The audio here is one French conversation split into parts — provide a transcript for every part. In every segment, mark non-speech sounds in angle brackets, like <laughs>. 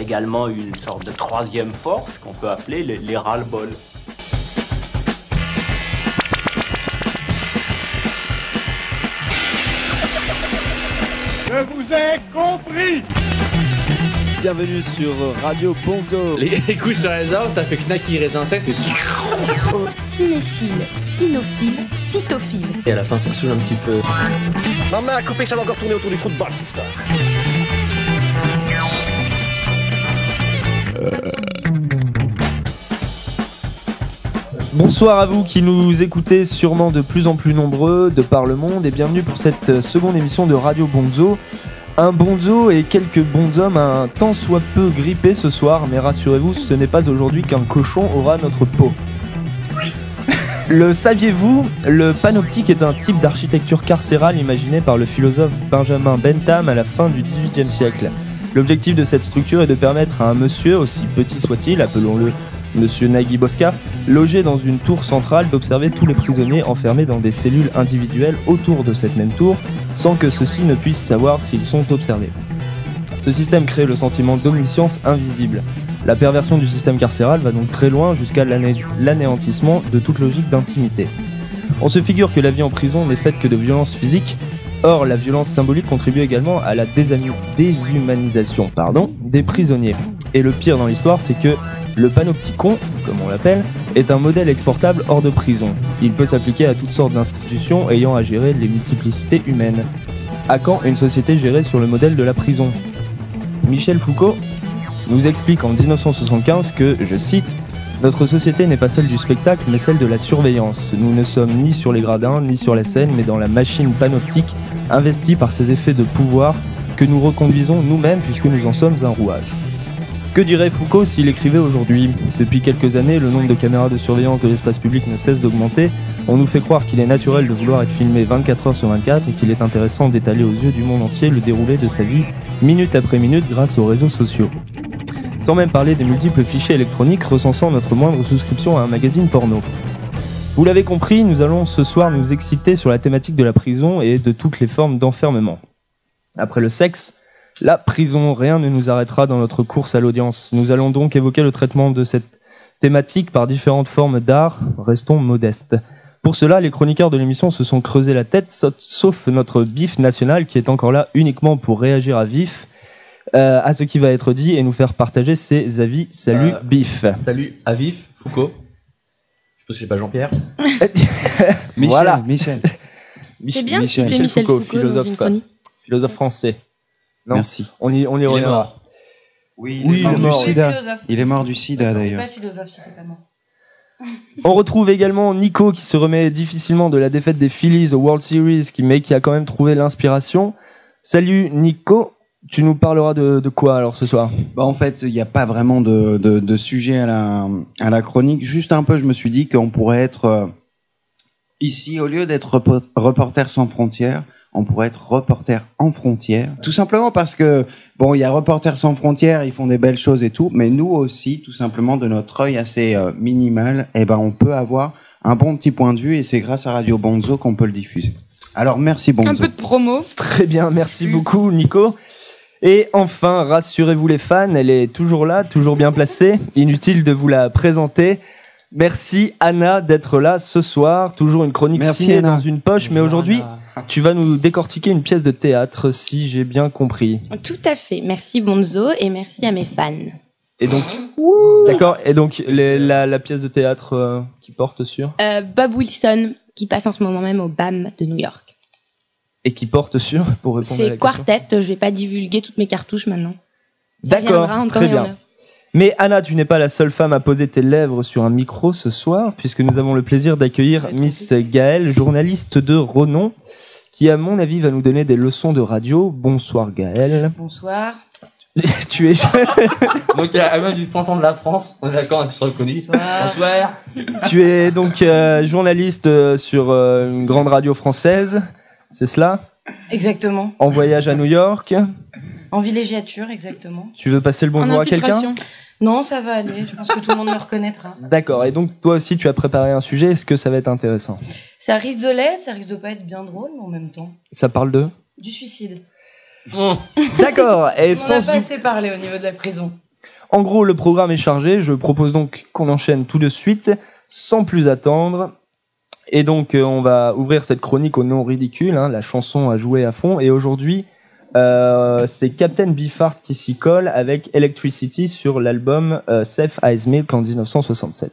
a également une sorte de troisième force qu'on peut appeler les, les ras-le-bol. Je vous ai compris Bienvenue sur Radio Bonzo. Les couilles sur les arbres, ça fait knacky raisin sec, c'est. Au cinéphile, cynophile, cytophile. Et à la fin, ça saoule un petit peu. Maman a coupé, ça va encore tourner autour du trou de balle, cette histoire. Bonsoir à vous qui nous écoutez sûrement de plus en plus nombreux de par le monde et bienvenue pour cette seconde émission de Radio Bonzo. Un bonzo et quelques bons hommes un tant soit peu grippé ce soir, mais rassurez-vous, ce n'est pas aujourd'hui qu'un cochon aura notre peau. Le saviez-vous Le panoptique est un type d'architecture carcérale imaginé par le philosophe Benjamin Bentham à la fin du XVIIIe siècle. L'objectif de cette structure est de permettre à un monsieur, aussi petit soit-il, appelons-le Monsieur Nagui Bosca, logé dans une tour centrale, d'observer tous les prisonniers enfermés dans des cellules individuelles autour de cette même tour, sans que ceux-ci ne puissent savoir s'ils sont observés. Ce système crée le sentiment d'omniscience invisible. La perversion du système carcéral va donc très loin jusqu'à l'ané- l'anéantissement de toute logique d'intimité. On se figure que la vie en prison n'est faite que de violences physiques, or la violence symbolique contribue également à la déshumanisation des prisonniers. Et le pire dans l'histoire, c'est que le panopticon, comme on l'appelle, est un modèle exportable hors de prison. Il peut s'appliquer à toutes sortes d'institutions ayant à gérer les multiplicités humaines. À quand une société gérée sur le modèle de la prison? Michel Foucault nous explique en 1975 que, je cite, Notre société n'est pas celle du spectacle, mais celle de la surveillance. Nous ne sommes ni sur les gradins, ni sur la scène, mais dans la machine panoptique, investie par ses effets de pouvoir, que nous reconduisons nous-mêmes puisque nous en sommes un rouage. Que dirait Foucault s'il écrivait aujourd'hui Depuis quelques années, le nombre de caméras de surveillance de l'espace public ne cesse d'augmenter. On nous fait croire qu'il est naturel de vouloir être filmé 24 heures sur 24 et qu'il est intéressant d'étaler aux yeux du monde entier le déroulé de sa vie, minute après minute, grâce aux réseaux sociaux. Sans même parler des multiples fichiers électroniques recensant notre moindre souscription à un magazine porno. Vous l'avez compris, nous allons ce soir nous exciter sur la thématique de la prison et de toutes les formes d'enfermement. Après le sexe, la prison, rien ne nous arrêtera dans notre course à l'audience. Nous allons donc évoquer le traitement de cette thématique par différentes formes d'art, restons modestes. Pour cela, les chroniqueurs de l'émission se sont creusés la tête, sa- sauf notre bif national qui est encore là uniquement pour réagir à vif euh, à ce qui va être dit et nous faire partager ses avis. Salut Euh, bif. Salut, Avif, Foucault. Je pense que c'est pas Jean-Pierre. <laughs> Michel, Voilà. Michel. <laughs> Mich- C'est bien Michel, Michel Foucault, Foucault, dans philosophe, une chronique. philosophe français. Non. Merci. On y, on y Il est reviendra. mort. Oui, il est du mort, sida. philosophe. Il est mort du sida d'ailleurs. philosophe si t'es pas mort. <laughs> On retrouve également Nico qui se remet difficilement de la défaite des Phillies au World Series, qui, mais qui a quand même trouvé l'inspiration. Salut Nico, tu nous parleras de, de quoi alors ce soir? Bah, en fait, il n'y a pas vraiment de, de, de sujet à la, à la chronique. Juste un peu, je me suis dit qu'on pourrait être euh, ici, au lieu d'être repo- reporter sans frontières, on pourrait être reporter en frontières. Tout simplement parce que, bon, il y a Reporters sans frontières, ils font des belles choses et tout, mais nous aussi, tout simplement, de notre œil assez euh, minimal, eh ben, on peut avoir un bon petit point de vue et c'est grâce à Radio Bonzo qu'on peut le diffuser. Alors, merci Bonzo. Un peu de promo. Très bien, merci beaucoup Nico. Et enfin, rassurez-vous les fans, elle est toujours là, toujours bien placée. Inutile de vous la présenter. Merci Anna d'être là ce soir. Toujours une chronique Merci, signée Anna. dans une poche, mais aujourd'hui, tu vas nous décortiquer une pièce de théâtre, si j'ai bien compris. Tout à fait. Merci Bonzo et merci à mes fans. Et donc, d'accord. Et donc, les- la, la pièce de théâtre euh, qui porte sur Euh, Bob Wilson, qui passe en ce moment même au BAM de New York. Et qui porte sur pour répondre à la C'est question. Quartet. Je vais pas divulguer toutes mes cartouches maintenant. Ça D'accord, très bien. Mais Anna, tu n'es pas la seule femme à poser tes lèvres sur un micro ce soir, puisque nous avons le plaisir d'accueillir Miss Gaëlle, journaliste de renom, qui, à mon avis, va nous donner des leçons de radio. Bonsoir Gaëlle. Bonsoir. <laughs> tu es Donc, il y a Alain du fronton de la France. On est d'accord avec ce reconnu. Bonsoir. tu es donc euh, journaliste euh, sur euh, une grande radio française, c'est cela Exactement. En voyage à New York. En villégiature, exactement. Tu veux passer le bonjour à quelqu'un. Non, ça va aller. Je pense que tout le monde me reconnaîtra. D'accord. Et donc toi aussi, tu as préparé un sujet. Est-ce que ça va être intéressant? Ça risque de l'être, ça risque de pas être bien drôle, mais en même temps. Ça parle de? Du suicide. D'accord. Et On en a sans pas assez parlé au niveau de la prison. En gros, le programme est chargé. Je propose donc qu'on enchaîne tout de suite, sans plus attendre. Et donc, euh, on va ouvrir cette chronique au nom ridicule. hein, la chanson à jouer à fond. Et aujourd'hui, euh, c'est Captain Beefheart qui s'y colle avec Electricity sur l'album euh, Safe Eyes Milk en 1967.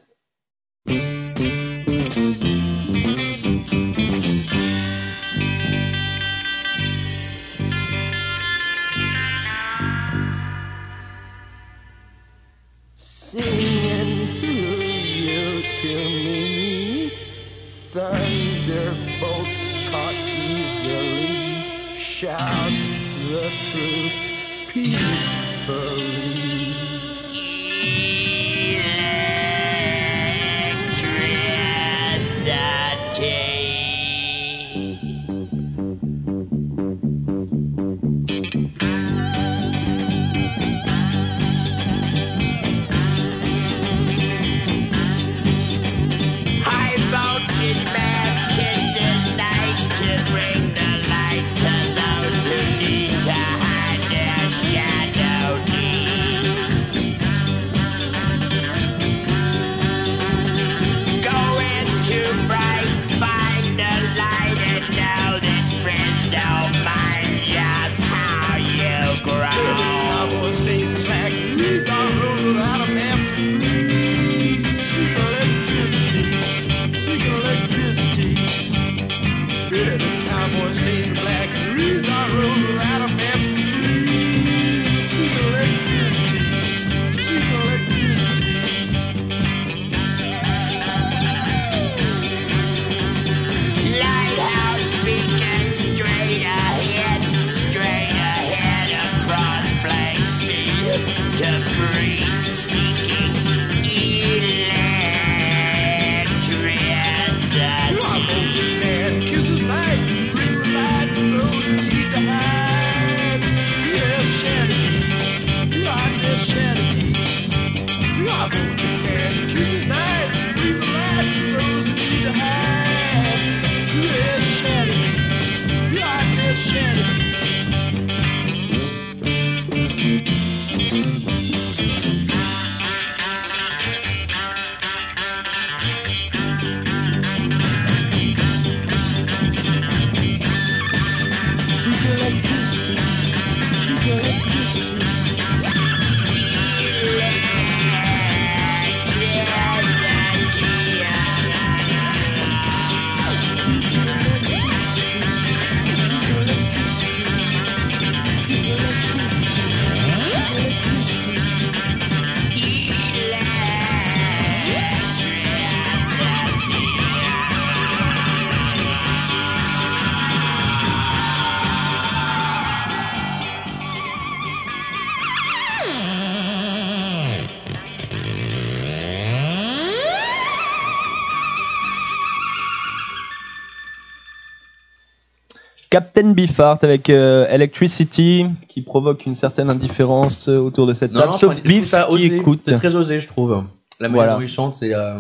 Captain Beefheart avec euh, Electricity qui provoque une certaine indifférence euh, autour de cette Non, table, non, sauf Beef ça qui osé. écoute. C'est très osé, je trouve. La manière Voilà. dont il chante, c'est. euh,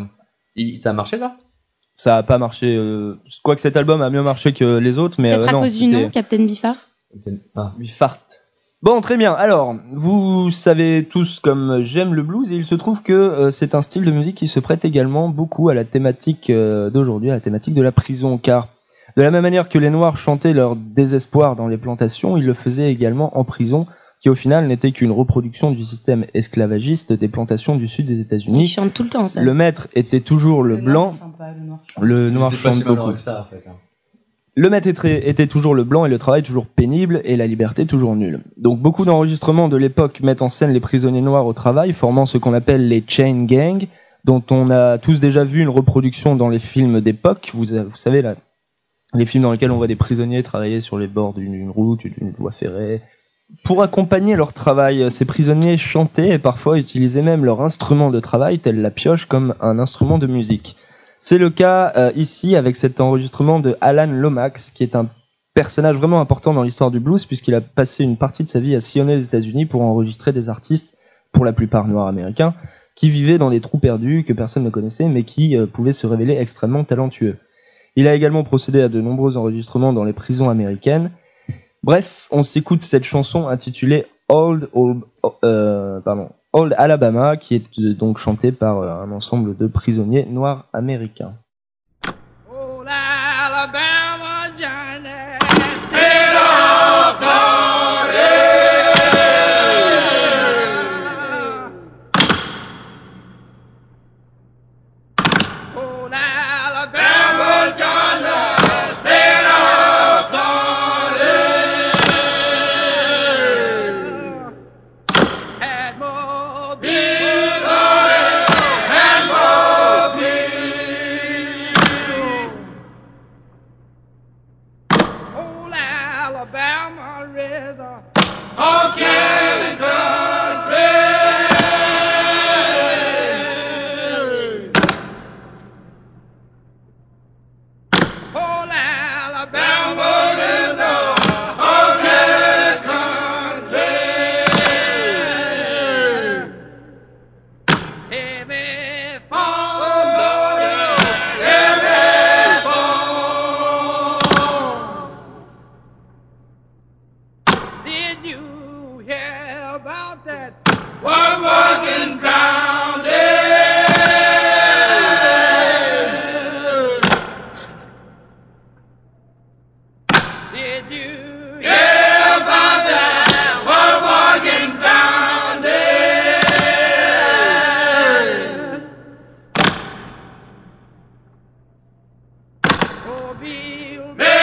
Ça a marché ça? Ça a pas marché. Euh, Quoique cet album a mieux marché que les autres, mais Peut-être euh, à non, cause du nom, Captain Biffard. Ah. Beefheart. Bon, très bien. Alors, vous savez tous comme j'aime le blues et il se trouve que euh, c'est un style de musique qui se prête également beaucoup à la thématique euh, d'aujourd'hui, à la thématique de la prison, car de la même manière que les Noirs chantaient leur désespoir dans les plantations, ils le faisaient également en prison, qui au final n'était qu'une reproduction du système esclavagiste des plantations du sud des États-Unis. chante tout le temps, ça. Le maître était toujours le, blanc, le noir. le chante beaucoup. que ça, en fait. hein. Le maître était, était toujours le blanc et le travail toujours pénible et la liberté toujours nulle. Donc beaucoup d'enregistrements de l'époque mettent en scène les prisonniers noirs au travail, formant ce qu'on appelle les chain gangs, dont on a tous déjà vu une reproduction dans les films d'époque. Vous, vous savez là, les films dans lesquels on voit des prisonniers travailler sur les bords d'une route, d'une voie ferrée. Pour accompagner leur travail, ces prisonniers chantaient et parfois utilisaient même leur instrument de travail, tel la pioche, comme un instrument de musique. C'est le cas euh, ici avec cet enregistrement de Alan Lomax, qui est un personnage vraiment important dans l'histoire du blues, puisqu'il a passé une partie de sa vie à sillonner les États-Unis pour enregistrer des artistes, pour la plupart noirs américains, qui vivaient dans des trous perdus que personne ne connaissait, mais qui euh, pouvaient se révéler extrêmement talentueux. Il a également procédé à de nombreux enregistrements dans les prisons américaines. Bref, on s'écoute cette chanson intitulée Old Old, euh, Alabama, qui est euh, donc chanté par euh, un ensemble de prisonniers noirs américains. Mobile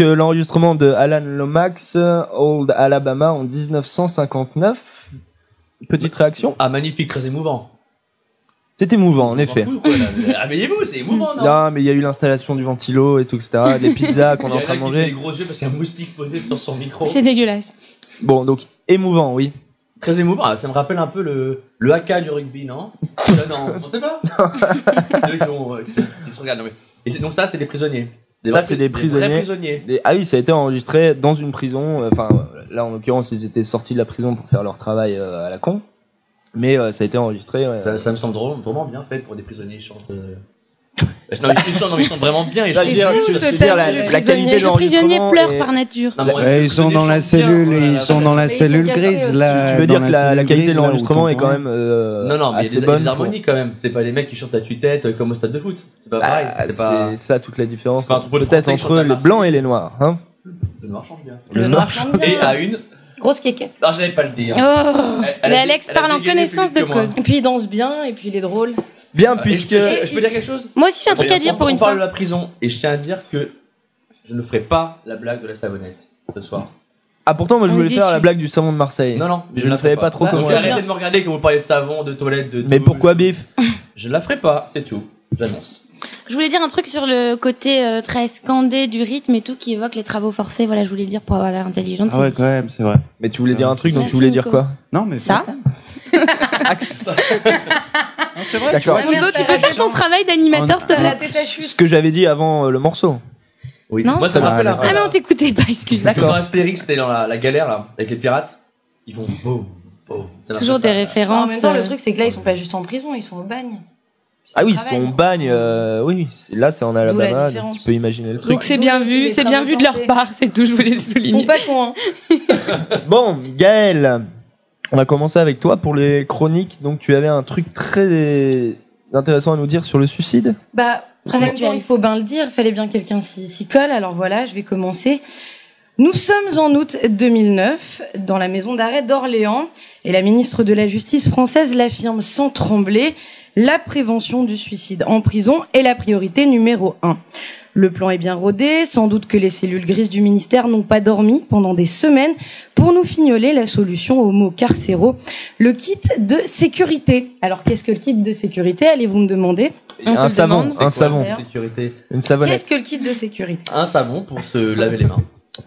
donc euh, l'enregistrement de Alan Lomax, euh, Old Alabama en 1959. Petite réaction Ah, magnifique, très émouvant. C'est émouvant, en effet. Fou, quoi, là. <laughs> Réveillez-vous, c'est émouvant, non Non, mais il y a eu l'installation du ventilo et tout, etc. Les <laughs> pizzas qu'on Il est en a train de qui fait des manger. gros yeux parce qu'il y a un moustique posé sur son micro. C'est dégueulasse. Bon, donc émouvant, oui. Très émouvant. Ah, Ça me rappelle un peu le, le haka du rugby, non Non, <laughs> non, on sait pas Ceux qui, ont, euh, qui- qui se regardent. non, mais- Et c'est- donc ça, c'est des prisonniers. Ça, c'est des prisonniers. ah oui, ça a été enregistré dans une prison. euh, Enfin, là, en l'occurrence, ils étaient sortis de la prison pour faire leur travail euh, à la con. Mais euh, ça a été enregistré. ouais. Ça, ça me semble drôle- vraiment bien fait pour des prisonniers. Non, mais ils chantent, non, ils chantent vraiment bien. Ils veux dire, fou, ce la, du la prisonnier. qualité de Le prisonnier l'enregistrement. pleure par nature. Non, mais Ouais, ils sont dans la bien, cellule, ils sont dans la ils sont cellule cassés grise aussi. là. Tu veux dans dire que la, la cellule qualité grise, de là, où l'enregistrement est quand même euh, Non, non, mais il y a assez des, bonne des pour- harmonies quand même. C'est pas les mecs qui chantent à tue-tête euh, comme au stade de foot. C'est pas pareil. Ah, c'est pas. c'est ça toute la différence. c'est pas un troupeau de Peut-être Français qui entre chantent à les Marseille. blancs et les noirs. Hein Le noir chante bien. Le noir chante bien. Et à une. Grosse quéquette. Ah, j'allais pas le dire. Oh Elle- elle Mais Alex dé- elle a parle en dégainé connaissance de vite que moi. cause. Et puis il danse bien, et puis il est drôle. Bien, Euh, puisque. Je, je- je peux dire quelque chose Moi aussi, j'ai un truc à dire On- pour on une parle fois. de la prison et je tiens à dire que je ne ferai pas la blague de la savonnette ce soir. Ah, pourtant, moi, je On voulais faire la blague du savon de Marseille. Non, non, Je ne savais pas trop Bah, comment. On arrêtez de me regarder quand vous parlez de savon, de toilette, de. Mais pourquoi bif Je ne la ferai pas, c'est tout. J'annonce. Je voulais dire un truc sur le côté euh, très scandé du rythme et tout qui évoque les travaux forcés. Voilà, je voulais le dire pour avoir l'air intelligente. Ah ouais, quand même, c'est vrai. Mais tu voulais dire un truc, donc tu voulais dire quoi? Non, mais Ça. <laughs> c'est vrai. Bonzo, tu peux faire ton travail d'animateur, s'il te T'as la plaît tête à Ce que j'avais dit avant euh, le morceau. Oui. Non Moi, ça me Ah, rappelle un peu. Ah, mais on t'écoutait pas, excuse. Comme dans Astérix, c'était dans la, la galère là, avec les pirates. Ils vont boum, boum. Peu Toujours ça. des En références. même temps, euh, le truc, c'est que là, ils sont pas juste en prison, ils sont au bagne. Ah oui, travail. son bagne, euh, oui, c'est- là c'est en la Alabama, donc différence. tu peux imaginer le truc. Donc c'est bien D'où vu, les c'est bien vu de leur part, c'est tout, je voulais le Ils sont souligner. pas cons, hein. Bon, Gaël, on va commencer avec toi pour les chroniques. Donc tu avais un truc très intéressant à nous dire sur le suicide. Bah, il faut bien le dire, il fallait bien que quelqu'un s'y s'y colle. Alors voilà, je vais commencer. Nous sommes en août 2009, dans la maison d'arrêt d'Orléans, et la ministre de la Justice française l'affirme sans trembler, la prévention du suicide en prison est la priorité numéro un. Le plan est bien rodé, sans doute que les cellules grises du ministère n'ont pas dormi pendant des semaines pour nous fignoler la solution au mot carcéro, le kit de sécurité. Alors qu'est-ce que le kit de sécurité, allez-vous me demander? On un savon, demande. un savon, Sécurité. une savonnette. Qu'est-ce que le kit de sécurité? Un savon pour se laver les mains.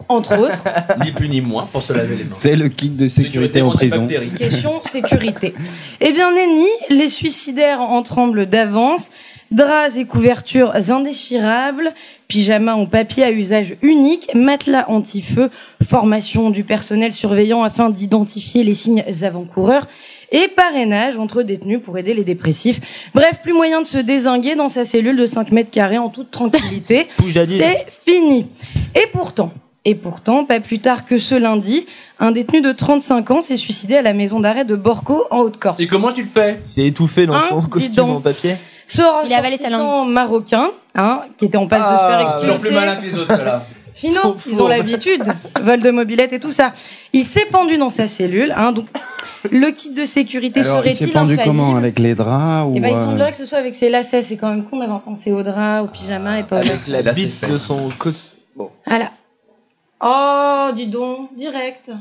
Entre autres, <laughs> Ni plus ni moins pour se laver les mains. C'est le kit de sécurité en prison. question sécurité. <laughs> Eh bien, Nenni, les suicidaires en tremblent d'avance. Draps et couvertures indéchirables, pyjamas en papier à usage unique, matelas anti-feu, formation du personnel surveillant afin d'identifier les signes avant-coureurs et parrainage entre détenus pour aider les dépressifs. Bref, plus moyen de se désinguer dans sa cellule de 5 mètres carrés en toute tranquillité. <laughs> C'est fini. Et pourtant, et pourtant, pas plus tard que ce lundi, un détenu de 35 ans s'est suicidé à la maison d'arrêt de Borco en Haute-Corse. Et comment tu le fais? Il s'est étouffé dans Hein, son costume en papier? Ce ressortissant marocain, hein, qui était en passe de se Ah, faire plus expulser. malin que les autres, ceux-là. Finaux, Sont ils ont l'habitude, vol de mobilette et tout ça. Il s'est pendu dans sa cellule, hein, donc le kit de sécurité Alors, il s'est serait-il pendu comment Avec les draps ou Eh ben, il euh, semblerait que ce soit avec ses lacets. C'est quand même con d'avoir pensé au drap, au pyjama et pas au Avec la Là, c'est bite de son cos. Bon. Voilà. Oh, dis donc, direct.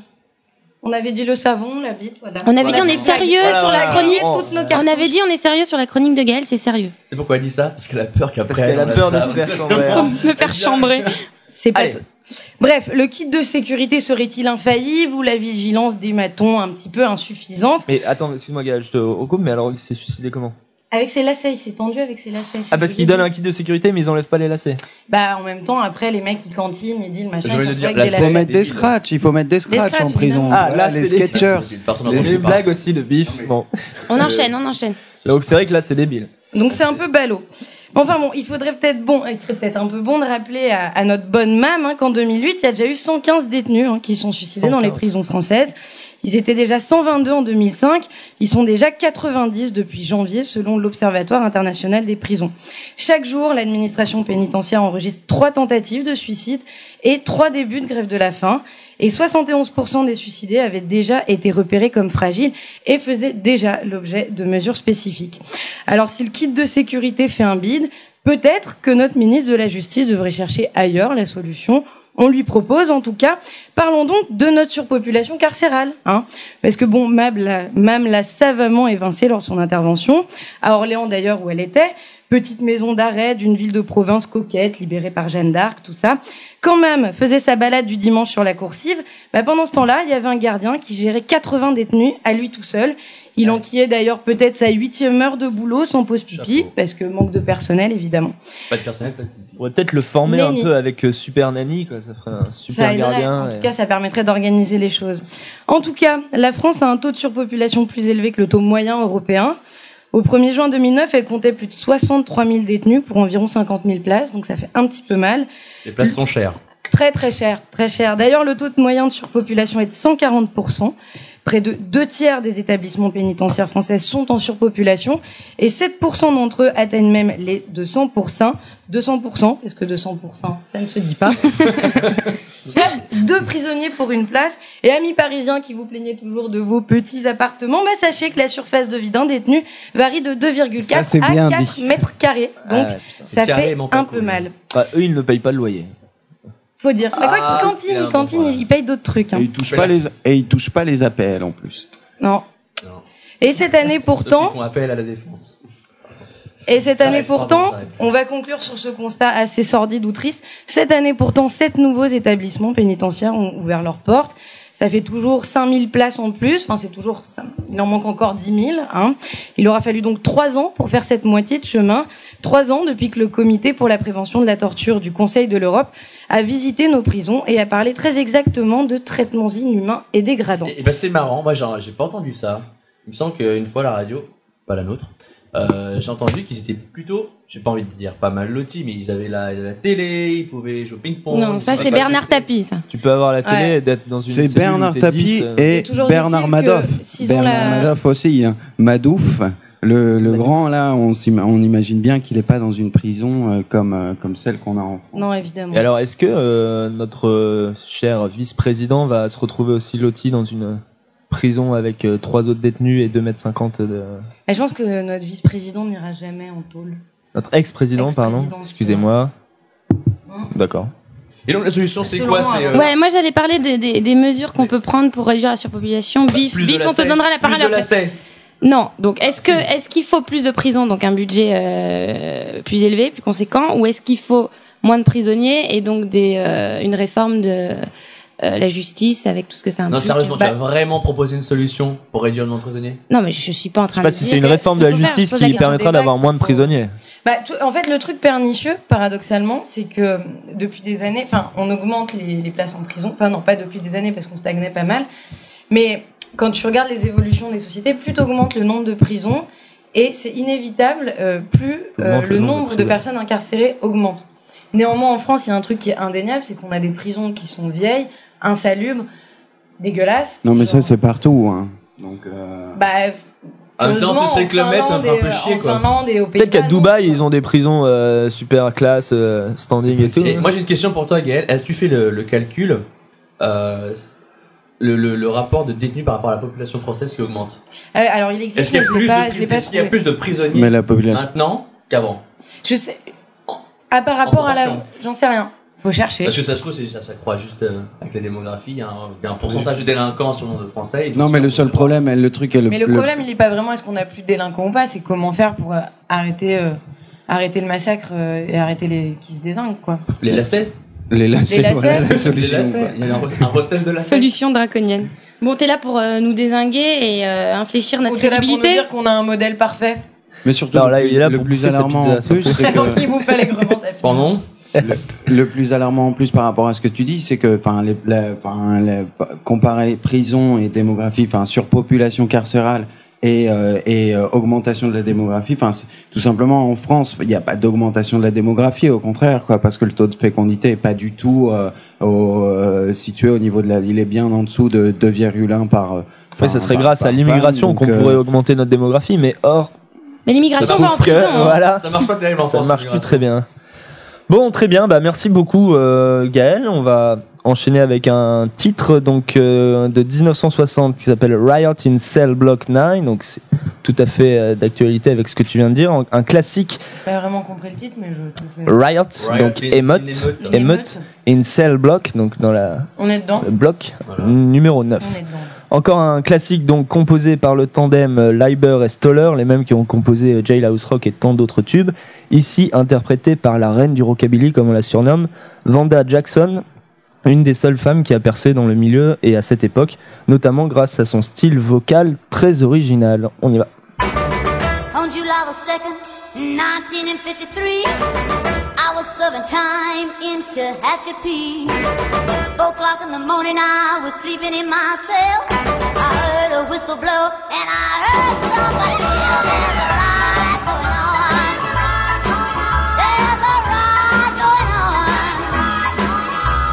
On avait dit le savon, la bite, voilà. On avait dit on est sérieux Voilà, sur la voilà. chronique. Toutes nos cartes. On avait dit on est sérieux sur la chronique de Gaël, c'est sérieux. C'est pourquoi elle dit ça? Parce qu'elle a peur qu'après. Parce qu'elle a peur de se faire <laughs> chambrer. Comme me faire chambrer. C'est pas tout. Bref, le kit de sécurité serait-il infaillible ou la vigilance des matons un petit peu insuffisante? Mais attends, excuse-moi Gaël, je te recoupe, mais alors il s'est suicidé comment? Avec ses lacets, il s'est pendu avec ses lacets. Ah ce parce donnent dit. un kit de sécurité mais ils enlèvent pas les lacets. Bah en même temps, après les mecs ils cantinent, ils disent le machin, ils dire, avec des Il faut lacets. mettre des scratchs, il faut mettre des scratchs scratchs, en prison. Ah, là, les sketchers. Les, blagues aussi de bif. Bon. On enchaîne, on enchaîne. Donc c'est vrai que là c'est débile. Donc c'est un peu ballot. Enfin bon, il faudrait peut-être bon, il serait peut-être un peu bon de rappeler à, à notre bonne mam hein, qu'en 2008, il y a déjà eu 115 détenus hein, qui sont suicidés dans les 115. prisons françaises. Ils étaient déjà 122 en 2005, ils sont déjà 90 depuis janvier selon l'Observatoire international des prisons. Chaque jour, l'administration pénitentiaire enregistre trois tentatives de suicide et trois débuts de grève de la faim. Et 71% des suicidés avaient déjà été repérés comme fragiles et faisaient déjà l'objet de mesures spécifiques. Alors si le kit de sécurité fait un bide, peut-être que notre ministre de la Justice devrait chercher ailleurs la solution. On lui propose, en tout cas, parlons donc de notre surpopulation carcérale, hein, parce que bon, l'a, Mam l'a savamment évincé lors de son intervention à Orléans d'ailleurs où elle était, petite maison d'arrêt d'une ville de province coquette, libérée par Jeanne d'Arc, tout ça. Quand Mam faisait sa balade du dimanche sur la coursive, bah pendant ce temps-là, il y avait un gardien qui gérait 80 détenus à lui tout seul. Il enquillait d'ailleurs peut-être sa huitième heure de boulot sans pause pipi, Chapeau. parce que manque de personnel évidemment. Pas de personnel, pas de On pourrait peut-être le former un peu avec euh, Super Nanny quoi, ça ferait un Ça super aiderait. gardien. En tout cas, ça permettrait d'organiser les choses. En tout cas, la France a un taux de surpopulation plus élevé que le taux moyen européen. Au 1er juin 2009, elle comptait plus de 63 000 détenus pour environ 50 000 places, donc ça fait un petit peu mal. Les places sont chères. Très très cher, très cher. D'ailleurs, le taux de moyen de surpopulation est de 140%. Près de deux tiers des établissements pénitentiaires français sont en surpopulation et 7% d'entre eux atteignent même les 200%. 200%, est-ce que 200%, ça ne se dit pas <laughs> deux prisonniers pour une place. Et amis parisiens qui vous plaignez toujours de vos petits appartements, bah sachez que la surface de vie d'un détenu varie de Ça, 2,4 c'est à bien 4 dit. mètres carrés. Donc Ah, ça fait un peu mal. Bah, eux ils ne payent pas le loyer. Faut dire. Mais quoi Ah, qu'ils il point. ils payent d'autres trucs. hein. Et ils touchent pas les et touchent pas les APL en plus. Non. Non. Et cette année pourtant, font appel à la défense. et cette année pardon, pourtant, on va conclure sur ce constat assez sordide ou triste. Cette année pourtant, sept nouveaux établissements pénitentiaires ont ouvert leurs portes. Ça fait toujours 5000 places en plus. Enfin, c'est toujours, il en manque encore 10 000. Hein. Il aura fallu donc trois ans pour faire cette moitié de chemin. Trois ans depuis que le Comité pour la prévention de la torture du Conseil de l'Europe a visité nos prisons et a parlé très exactement de traitements inhumains et dégradants. Et, bah, c'est marrant, moi j'ai pas entendu ça. Il me semble qu'une fois la radio, pas la nôtre, euh, j'ai entendu qu'ils étaient plutôt, j'ai pas envie de dire pas mal lotis, mais ils avaient la, la télé, ils pouvaient jouer au ping-pong. Non, ça c'est Bernard. Tapie, ça. Tu peux avoir la télé Ouais. et d'être dans une C'est Bernard Tapie 10, euh, et Bernard Madoff. Bernard la- Madoff aussi. hein. Madouf, le, le grand là, on, imagine bien qu'il n'est pas dans une prison euh, comme, euh, comme celle qu'on a en France. Non, évidemment. Et alors, est-ce que euh, notre cher vice-président va se retrouver aussi loti dans une prison avec euh, trois autres détenus et 2m50 de... Et je pense que notre vice-président n'ira jamais en tôle. Notre ex-président, pardon. Excusez-moi. D'accord. Et donc la solution c'est quoi euh, Ouais, moi j'allais parler de- des- des mesures qu'on peut prendre pour réduire la surpopulation. Bif, de Bif, on te donnera la parole plus de après. Non, donc est-ce que est-ce qu'il faut plus de prisons, donc un budget euh, plus élevé, plus conséquent, ou est-ce qu'il faut moins de prisonniers et donc des euh, une réforme de euh, la justice avec tout ce que ça implique Non, sérieusement, Bah, tu as vraiment proposé une solution pour réduire le nombre de prisonniers? Non, mais je suis pas en Je train sais pas de si dire c'est une réforme de la faire, justice je qui permettra d'avoir moins de prisonniers. Bah, tout- en fait, le truc pernicieux, paradoxalement, c'est que depuis des années, enfin, on augmente les, les places en prison. Enfin, non, pas depuis des années parce qu'on stagnait pas mal. Mais quand tu regardes les évolutions des sociétés, plus augmente le nombre de prisons et c'est inévitable, euh, plus euh, le nombre de personnes incarcérées augmente. Néanmoins, en France, il y a un truc qui est indéniable, c'est qu'on a des prisons qui sont vieilles, insalubres, dégueulasses. Non, mais ça, c'est partout. Hein. Donc, euh, Bah, En même temps, ce heureusement, serait en que le mettre, ça me Finlande ferait un peu et, chier, quoi. Peut-être qu'à Dubaï, ils ont des prisons euh, super classe, euh, standing et tout. Et moi j'ai une question pour toi Gaël. Est-ce que tu fais le, le calcul euh, le, le, le rapport de détenus par rapport à la population française qui augmente Euh, Alors, il existe, Est-ce qu'il y mais a je l'ai plus pas, de, je l'ai pas est-ce qu'il y a trouvé. plus de prisonniers mais la population. maintenant qu'avant Je sais. Ah, par rapport à la. J'en sais rien. Faut chercher. Parce que ça se trouve, ça, ça croît juste euh, avec la démographie. Il y, a un, il y a un pourcentage de délinquants sur le nombre de Français. Non, mais le seul problème, le truc est le. Mais le problème, il est pas vraiment est-ce qu'on a plus de délinquants ou pas, c'est comment faire pour euh, arrêter, euh, arrêter le massacre euh, et arrêter les qui se désinguent, quoi? Les lacets? Les lacets, Les lacets? voilà la Les solution. lacets. quoi. Il y a un, re- un recel de lacets? Solution draconienne. Bon, t'es là pour euh, nous désinguer et euh, infléchir notre Ou t'es là pour nous dire qu'on a un modèle parfait? Mais surtout, Non, là, il est là le pour plus alarmant pizza, en plus, c'est <laughs> que. <laughs> Donc, Le plus alarmant en plus par rapport à ce que tu dis, c'est que, enfin, les, la- comparer prison et démographie, enfin, surpopulation carcérale et, euh, et euh, augmentation de la démographie, enfin, c'est- tout simplement en France, il n'y a pas d'augmentation de la démographie, au contraire, quoi, parce que le taux de fécondité est pas du tout euh, au, euh, situé au niveau de la, il est bien en dessous de 2,1 par. euh, enfin, ça serait par- grâce par à l'immigration qu'on donc, euh, pourrait augmenter notre démographie, mais or, Mais l'immigration va en prison. hein. voilà, Ça marche pas terrible en ça marche plus très bien. Bon, très bien, bah merci beaucoup euh, Gaël. On va enchaîner avec un titre donc euh, de 1960 qui s'appelle Riot in Cell Block 9, donc c'est tout à fait euh, d'actualité avec ce que tu viens de dire, un- un classique J'ai pas vraiment compris le titre, mais je te fais. Riot, Riot, donc émeute, une émeute. In Cell Block, donc dans la On est dedans. le bloc Voilà. numéro 9. On est dedans. Encore un classique donc composé par le tandem Leiber et Stoller, les mêmes qui ont composé Jailhouse Rock et tant d'autres tubes. Ici interprété par la reine du rockabilly comme on la surnomme, Vanda Jackson, une des seules femmes qui a percé dans le milieu et à cette époque, notamment grâce à son style vocal très original. On y va. On July the 2nd, 1953, I was serving time. Four o'clock in the morning, I was sleeping in my cell. I heard a whistle blow, and I heard somebody yell, There's a riot going on. There's a riot going on.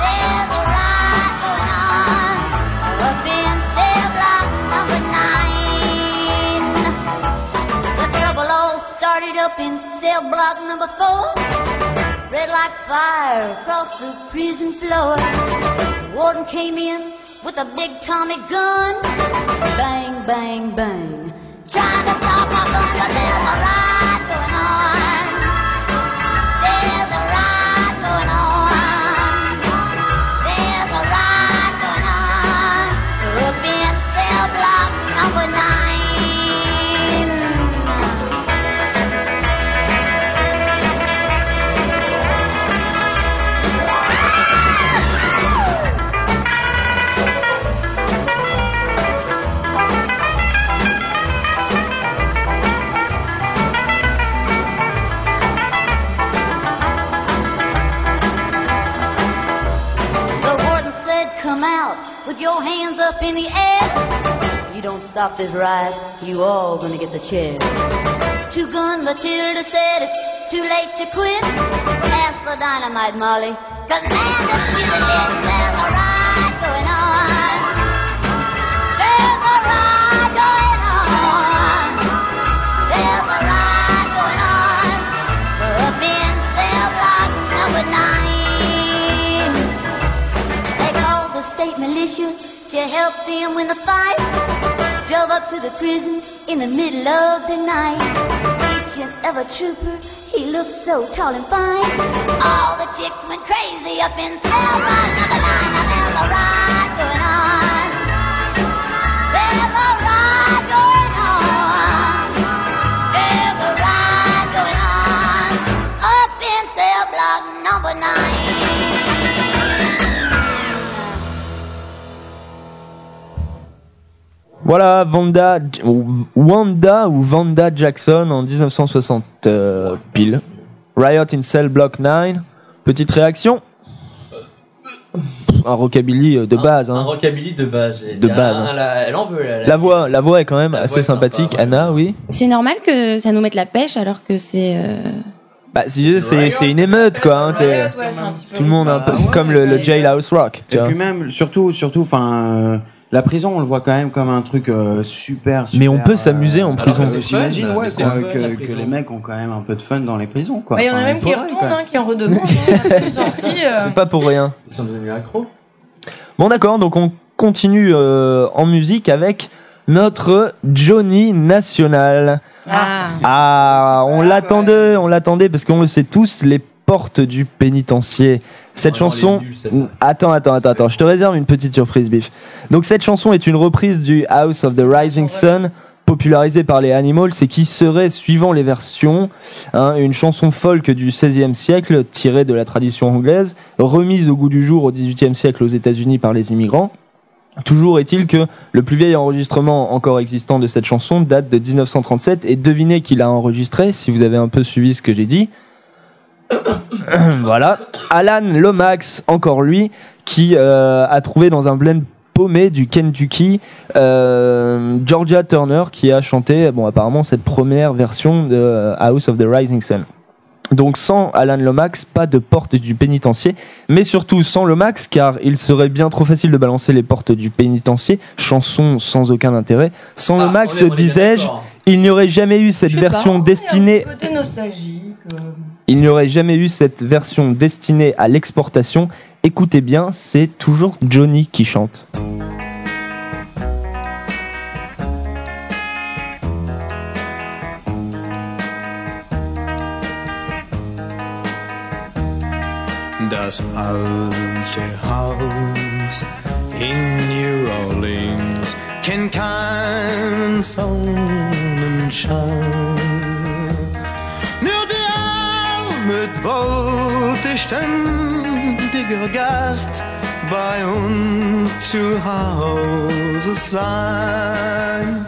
There's a riot going on. Up in cell block number nine. The trouble all started up in cell block number four. Spread like fire across the prison floor. Warden came in with a big Tommy gun. Bang, bang, bang. Trying to stop my fun, but there's a riot your hands up in the air. You don't stop this ride, you all gonna get the chair. Two Gun Matilda said it's too late to quit. Ask the dynamite Molly, cause man, this music is there's a ride state militia to help them win the fight. Drove up to the prison in the middle of the night. Agent of a trooper, he looked so tall and fine. All the chicks went crazy up in cell block number nine. Now there's a ride going on. There's a ride going on. There's a ride going on. Up in cell block number nine. Voilà, Vanda, Wanda ou Vanda Jackson en 1960 euh, pile. Riot in Cell Block 9. Petite réaction Un rockabilly euh, de base. Un Hein. rockabilly de base. De base, la- elle en veut. La, La voix, la voix est quand même assez sympa, sympathique. ouais. Anna, oui. C'est normal que ça nous mette la pêche alors que c'est. euh, Bah, c'est c'est c'est une émeute quoi. hein, c'est- Ouais, ouais, c'est un petit peu- tout le monde un peu. Bah, C'est ouais, comme le. Jailhouse Rock. tu Et vois. puis même, surtout, surtout, enfin, euh, la prison, on le voit quand même comme un truc euh, super, super. Mais on peut s'amuser en euh, prison. alors fun, J'imagine, ouais, quoi, fun, que, les mecs ont quand même un peu de fun dans les prisons, quoi. Bah, Il y en a même qui retournent, hein, qui en redemandent. <laughs> euh. C'est pas pour rien. Ils sont devenus accros. Bon d'accord, donc on continue euh, en musique avec notre Johnny National. Ah. Ah, on l'attendait, on l'attendait parce qu'on le sait tous, les portes du pénitencier. Cette chanson. Attends, attends, attends, attends, je te réserve une petite surprise, Biff. Donc cette chanson est une reprise du House of the Rising Sun, popularisée par les Animals, et qui serait, suivant les versions, hein, une chanson folk du XVIe siècle, tirée de la tradition anglaise, remise au goût du jour au XVIIIe siècle aux États-Unis par les immigrants. Toujours est-il que le plus vieil enregistrement encore existant de cette chanson date de 1937 et devinez qui l'a enregistré si vous avez un peu suivi ce que j'ai dit. <coughs> voilà, Alan Lomax, encore lui, qui euh, a trouvé dans un blend paumé du Kentucky euh, Georgia Turner qui a chanté, bon apparemment cette première version de euh, House of the Rising Sun. Donc sans Alan Lomax, pas de porte du pénitencier, mais surtout sans Lomax, car il serait bien trop facile de balancer les portes du pénitencier, chanson sans aucun intérêt. Sans Ah, Lomax, disais-je, il n'y aurait jamais eu cette pas, version un destinée Côté nostalgique. euh. Il n'y aurait jamais eu cette version destinée à l'exportation. Écoutez bien, c'est toujours Johnny qui chante. Der Armut wollte ständiger Gast bei uns zu Hause sein.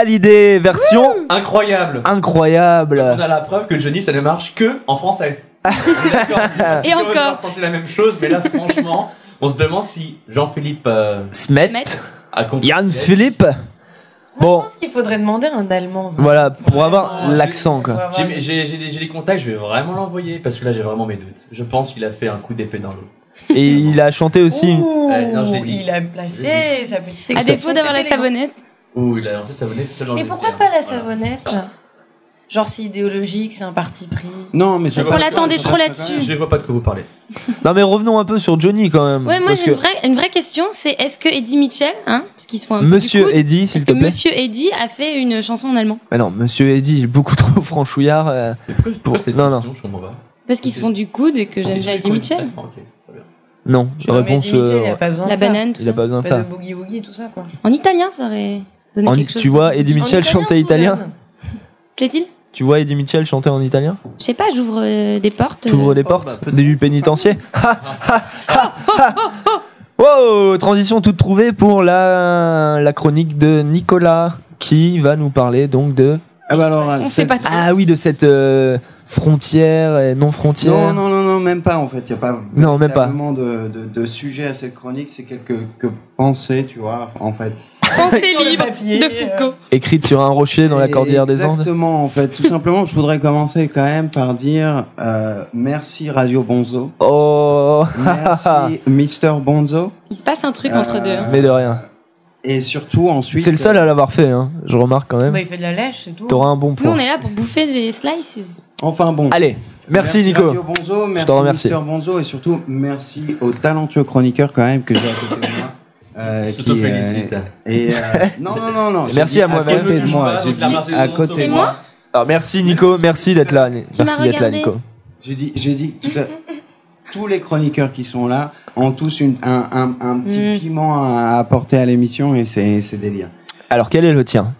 Hallyday, version Incroyable. incroyable. On a la preuve que Johnny, ça ne marche que en français. <laughs> On est d'accord. Si Et on encore. a ressenti la même chose, mais là, franchement, on se demande si Jean-Philippe euh, Smet, a compris. Yann Philippe. Bon, Je pense qu'il faudrait demander un Allemand. voilà, pour avoir Vraiment, l'accent, quoi. J'ai j'ai- j'ai des, j'ai des contacts, je vais vraiment l'envoyer parce que là j'ai vraiment mes doutes. Je pense qu'il a fait un coup d'épée dans l'eau. Et il a chanté aussi. Ouh, Euh, non, je l'ai dit. il a placé sa petite À défaut d'avoir la savonnette. Ouh, il a lancé sa monnaie seul dans Mais pourquoi pas la Voilà. savonnette Genre c'est idéologique, c'est un parti pris. Non, mais Parce ça qu'on l'attendait pas, trop ça là-dessus. Je vois pas de quoi vous parlez. <laughs> Non, mais revenons un peu sur Johnny quand même. Ouais, moi parce j'ai une vraie, une vraie question, c'est est-ce que Eddie Mitchell, hein, parce qu'ils se font un Monsieur Eddie, s'il est-ce te que plaît. Monsieur Eddie a fait une chanson en allemand Mais non, Monsieur Eddie, beaucoup trop <laughs> franchouillard. euh, Pourquoi, pourquoi cette Non, non. question Je comprends pas. Parce qu'ils se font du coude et que j'aime bien Eddie Mitchell. Ah. Non, mais réponse. Eddie Mitchell, il euh, a pas besoin La de ça. banane, tout il a ça. pas besoin de Pas ça. de boogie woogie et tout ça quoi. En italien, ça aurait En- quelque chose. tu vois Eddie Mitchell chanter italien. Plaît-il? Tu vois Eddie Mitchell chanter en italien? Je sais pas, j'ouvre euh, des portes. Tu ouvres les bah, portes pénitencier <laughs> Ha, ha, ha, ha. Wow, transition toute trouvée pour la, la chronique de Nicolas qui va nous parler donc de Ah bah alors, On sait cette- pas ah oui de cette euh, frontière et non frontière. Non, non, non, non, même pas en fait. Il n'y a pas Non, même pas. de, de sujet à cette chronique. C'est quelques que pensées, tu vois, en fait. Pensée libre papier, de euh, Foucault. Écrite sur un rocher dans la Et cordillère des Andes. Exactement, en fait. Tout simplement, je voudrais commencer quand même par dire euh, merci Radio Bonzo. Oh, Merci <laughs> Mister Bonzo. Il se passe un truc entre Euh, deux. hein. mais de rien. Et surtout, ensuite. C'est le seul à l'avoir fait, hein. je remarque quand même. Bah, il fait de la lèche, c'est tout. T'auras un bon Nous, point. on est là pour bouffer des slices. Enfin bon. Allez, merci, Nico. Radio Bonzo, merci te remercie. Mister Bonzo et surtout merci aux talentueux chroniqueurs quand même que j'ai à côté de moi. Euh, qui, s'auto-félicite. euh, et euh, non non non non. <laughs> Merci dit à moi-même. À côté de moi. J'ai dit à côté de moi. Alors merci Nico, merci d'être là. Merci d'être là Nico. J'ai dit j'ai dit tout à- tous les chroniqueurs qui sont là ont tous une, un, un, un petit Mm. piment à apporter à l'émission et c'est c'est délire. Alors quel est le tien?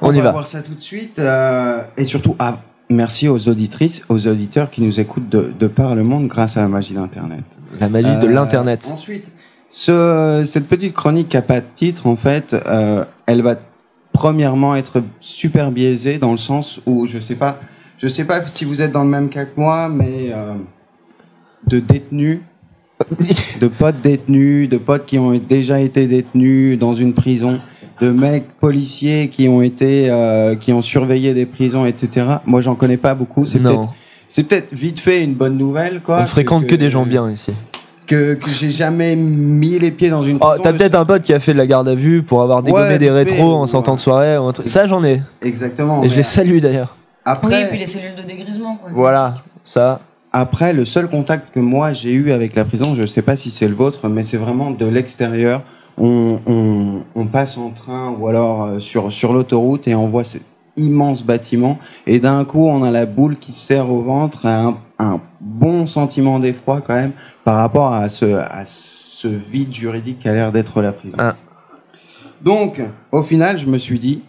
On, y va va. voir ça tout de suite euh, et surtout ah, merci aux auditrices, aux auditeurs qui nous écoutent de, de par le monde grâce à la magie d'internet. La magie de l'internet. Ensuite, ce, cette petite chronique qui n'a pas de titre, en fait, euh, elle va premièrement être super biaisée dans le sens où je sais pas, je sais pas si vous êtes dans le même cas que moi, mais euh, de détenus, <laughs> de potes détenus, de potes qui ont déjà été détenus dans une prison, de mecs policiers qui ont été, euh, qui ont surveillé des prisons, etc. Moi, j'en connais pas beaucoup. C'est peut-être, vite fait une bonne nouvelle, quoi. on fréquente que des gens bien ici. Que, que j'ai jamais mis les pieds dans une Oh, prison. t'as peut-être un pote qui a fait de la garde à vue pour avoir dégommé Ouais, des rétros en sortant de soirée. ou un truc. Ça j'en ai. Exactement. Et je les salue d'ailleurs. après, Oui, et puis les cellules de dégrisement quoi. Voilà, ça. après, le seul contact que moi j'ai eu avec la prison, je sais pas si c'est le vôtre, mais c'est vraiment de l'extérieur. On, on, on passe en train ou alors euh, sur, sur l'autoroute et on voit immense bâtiment et d'un coup on a la boule qui se serre au ventre un, un bon sentiment d'effroi quand même par rapport à ce, à ce vide juridique qui a l'air d'être la prison. Ah. Donc, au final, je me suis dit,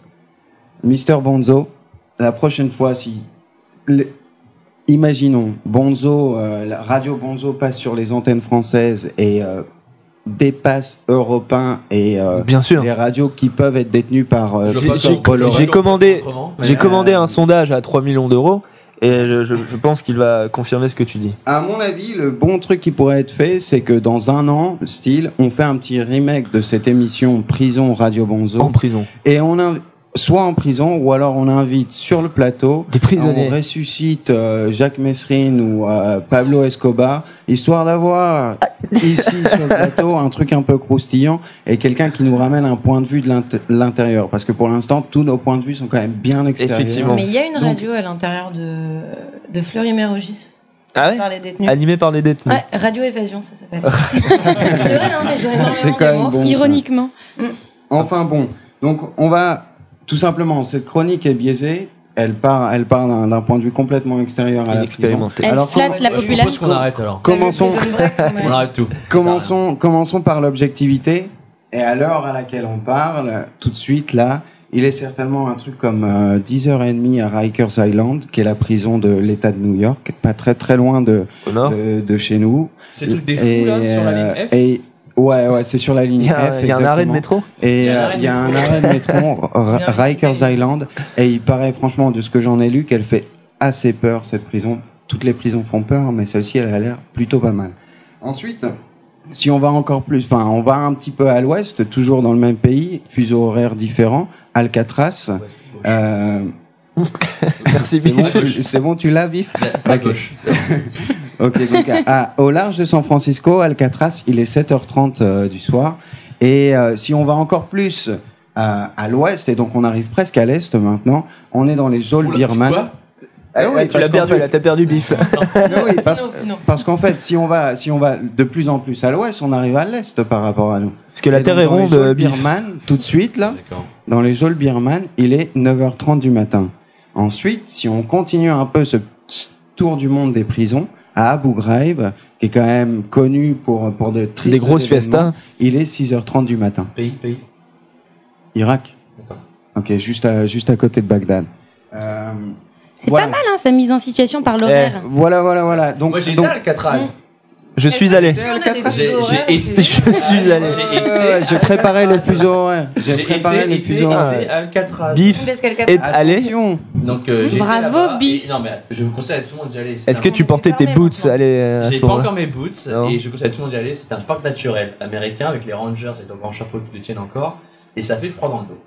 Mister Bonzo, la prochaine fois, si les- imaginons, Bonzo, euh, la radio Bonzo passe sur les antennes françaises et euh, dépasse Europe 1 et euh, Bien sûr. les radios qui peuvent être détenues par euh, J'ai- commandé, j'ai commandé euh, un sondage à 3 millions d'euros et je, je- je pense qu'il va confirmer ce que tu dis. À mon avis, le bon truc qui pourrait être fait, c'est que dans un an, style, on fait un petit remake de cette émission Prison Radio Bonzo. En prison. Et on inv- soit en prison, ou alors on invite sur le plateau, Des prisonniers. on ressuscite euh, Jacques Messrine ou euh, Pablo Escobar, histoire d'avoir ici sur le plateau un truc un peu croustillant et quelqu'un qui nous ramène un point de vue de l'int- l'intérieur. Parce que pour l'instant, tous nos points de vue sont quand même bien extérieurs. Effectivement. Mais il y a une Donc- radio à l'intérieur de, de Fleury-Mérogis. Ah ouais Par les détenus. Animé par les détenus. Ouais, Radio Évasion, ça s'appelle. <laughs> c'est vrai, hein, mais C'est quand même bon. ça. Ironiquement. Enfin bon, donc on va tout simplement, cette chronique est biaisée. Elle part, elle part d'un d'un point de vue complètement extérieur à la prison. Elle Alors, flatte comment- la Je propose populace. qu'on arrête alors. Commençons. On arrête tout. commençons, commençons par l'objectivité. Et à l'heure à laquelle on parle, tout de suite là, il est certainement un truc comme euh, 10h30 à Rikers Island, qui est la prison de l'État de New York, pas très très loin de, de, de chez nous. C'est le truc des Et, fous là sur la euh, ligne F. et- ouais, ouais, c'est sur la ligne Il y a, F. il y a un arrêt de métro Et Il y a un euh, arrêt de métro. <laughs> Rikers. Island, et il paraît franchement de ce que j'en ai lu qu'elle fait assez peur cette prison. Toutes les prisons font peur, mais celle-ci elle a l'air plutôt pas mal. Ensuite, si on va encore plus, enfin on va un petit peu à l'ouest, toujours dans le même pays, fuseau horaire différent, Alcatraz. Euh, <laughs> Merci c'est bon, tu- c'est bon, tu l'as, vif À gauche. Ok, donc à- à- au large de San Francisco, Alcatraz, il est 7h30 euh, du soir. Et euh, si on va encore plus à, à l'ouest, et donc on arrive presque à l'est maintenant, on est dans les geôles Oula, birmanes. Ah oui, tu l'as perdu fait- là, t'as perdu bif. <laughs> Non, oui, parce, Non, non. parce qu'en fait, si on va, si on va de plus en plus à l'ouest, on arrive à l'est par rapport à nous. Parce que la Et terre donc, est dans les ronde, bif. birmanes, tout de suite là, D'accord. dans les geôles birmanes, il est 9h30 du matin. Ensuite, si on continue un peu ce tour du monde des prisons, à Abu Ghraib, qui est quand même connu pour, pour de tristes Des grosses fiestas. il est 6h30 du matin. Pays, pays. Irak D'accord. Ok, juste à, juste à côté de Bagdad. Euh, C'est voilà. pas mal, hein, sa mise en situation par l'horaire. Voilà, voilà, voilà. Donc, Moi j'ai été donc, à Alcatraz. Je suis allé. J'ai- c'est- Je suis allé. J'ai été préparé les fuseaux horaires. J'ai préparé été, les été, fuseaux horaires. été Alcatraz. Bif. Et allé. Donc euh, été Bravo, et- Non mais je vous conseille à tout le monde d'y aller. Est-ce que tu portais tes boots. Allez, J'ai pas encore mes boots Non. et je conseille à tout le monde d'y aller. C'est un parc naturel américain avec les rangers avec le grand chapeau qui le tiennent encore et ça fait froid dans le dos.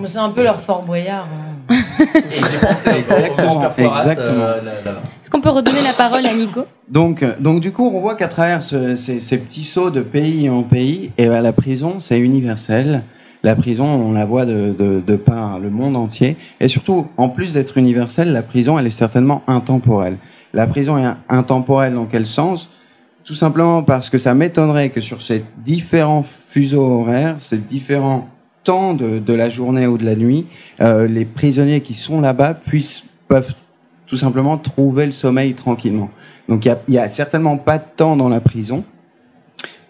Mais C'est un peu leur Fort Boyard. hein. Et j'ai pensé au Exactement, exactement. euh, là-bas. Est-ce qu'on peut redonner la parole à Nico? Donc, euh, donc du coup, on voit qu'à travers ce- ces, petits sauts de pays en pays, et ben, la prison, c'est universel. La prison, on la voit de, de, de par le monde entier. Et surtout, en plus d'être universelle, la prison, elle est certainement intemporelle. La prison est intemporelle dans quel sens? Tout simplement parce que ça m'étonnerait que sur ces différents fuseaux horaires, ces différents temps de, de la journée ou de la nuit, euh, les prisonniers qui sont là-bas puissent peuvent tout simplement trouver le sommeil tranquillement. Donc il y a, certainement pas de temps dans la prison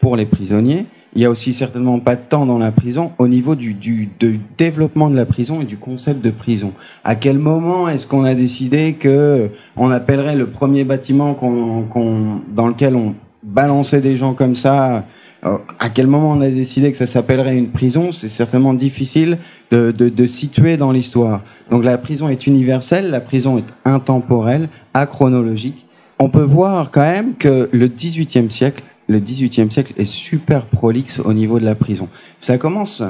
pour les prisonniers. Il y a aussi certainement pas de temps dans la prison au niveau du, développement de la prison et du concept de prison. À quel moment est-ce qu'on a décidé que on appellerait le premier bâtiment qu'on, dans lequel on balançait des gens comme ça à quel moment on a décidé que ça s'appellerait une prison? C'est certainement difficile de, de, de situer dans l'histoire. Donc la prison est universelle, la prison est intemporelle, achronologique. On peut voir quand même que le 18e siècle, le 18e siècle est super prolixe au niveau de la prison. Ça commence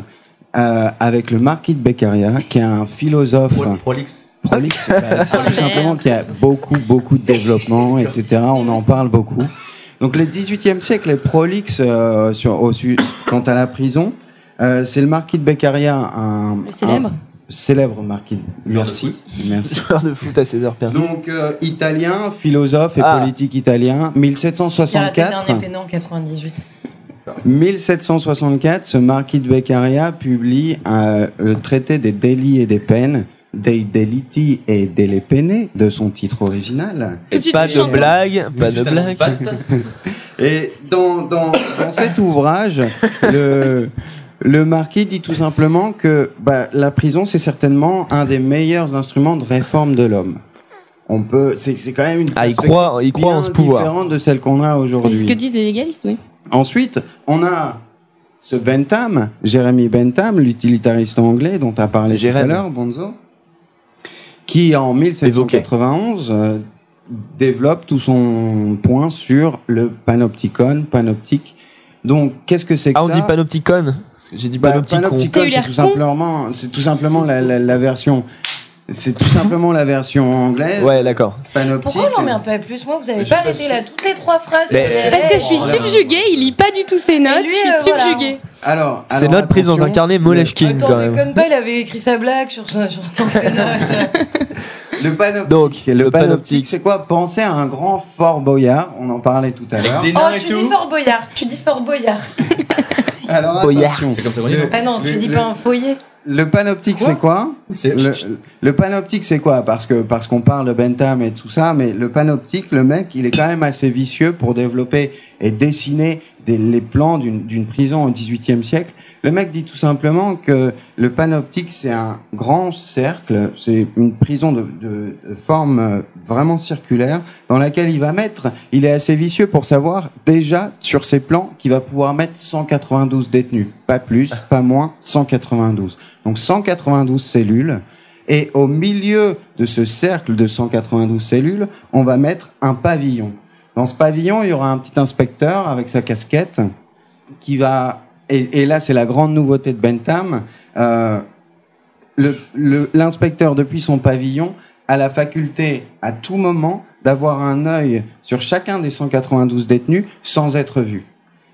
euh, avec le marquis de Beccaria, qui est un philosophe Pro- Prolix. prolixe, <laughs> bah, c'est tout simplement qu'il y a beaucoup, beaucoup de développement, etc. On en parle beaucoup. Donc le 18e siècle est prolixe euh, sur, au, su- quant à la prison. Euh, c'est le marquis de Beccaria, un, Le célèbre un célèbre marquis. Merci, merci. <laughs> Joueur de foot à 16 heures perdues. Donc euh, italien, philosophe et Ah. politique italien, Qui a raté le 1764. dernier péno en 98. 1764, ce marquis de Beccaria publie euh, le traité des délits et des peines, Dei deliti e delle pene, de son titre original. Suite, Pas de blague, pas de blague. <laughs> Et dans, dans, dans cet ouvrage, le, le marquis dit tout simplement que bah, la prison, c'est certainement un des meilleurs instruments de réforme de l'homme. On peut, c'est c'est quand même une Ah, il croit- il croit en ce pouvoir. différente de celle qu'on a C'est aujourd'hui. ce que disent les légalistes, oui. Ensuite, on a ce Bentham, Jérémy Bentham, l'utilitariste anglais dont tu as parlé tout à l'heure, Bonzo, qui en 1791 euh, développe tout son point sur le panopticon, panoptique. Donc, qu'est-ce que c'est que Ah, on ça dit panopticon J'ai dit Bah, panopticon. c'est tout simplement, c'est tout simplement la, la- la version, c'est tout simplement la version anglaise. Ouais, d'accord. Panoptique. Pourquoi on l'emmerde pas plus Moi, vous avez pas arrêté là toutes les trois phrases. Parce que je suis Oh, subjuguée, il lit pas du tout ses notes, lui, je suis euh, voilà. subjuguée. Alors, C'est alors, notre prise dans un carnet Moleskine Attends, quand même. déconne pas, il avait écrit sa blague sur, sa, sur dans ses notes. <laughs> Le panoptique. Donc, le, le panoptique, panoptique. c'est quoi Pensez à un grand Fort Boyard. On en parlait tout à l'heure. Oh, tu dis. Fort Boyard, tu dis Fort Boyard. <laughs> Alors Boyard. attention. C'est comme ça qu'on dit. Ah non, tu dis pas un foyer. Le panoptique, c'est quoi le, le panoptique, c'est quoi Parce que parce qu'on parle de Bentham et tout ça, mais le panoptique, le mec, il est quand même assez vicieux pour développer et dessiner des- les plans d'une prison au XVIIIe siècle. Le mec dit tout simplement que le panoptique, c'est un grand cercle, c'est une prison de, de- de forme euh, vraiment circulaire dans laquelle il va mettre. Il est assez vicieux pour savoir déjà sur ses plans qu'il va pouvoir mettre 192 détenus, pas plus, pas moins, 192. Donc 192 cellules. Et au milieu de ce cercle de 192 cellules, on va mettre un pavillon. Dans ce pavillon, il y aura un petit inspecteur avec sa casquette qui va. Et, là, c'est la grande nouveauté de Bentham. Euh, L'inspecteur, depuis son pavillon, a la faculté à tout moment d'avoir un œil sur chacun des 192 détenus sans être vu.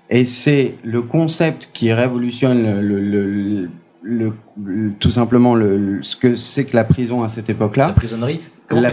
Et c'est le concept qui révolutionne le, le- le- le- le- tout simplement le, le- ce que c'est que la prison à cette époque-là. La prisonnerie. Comment La-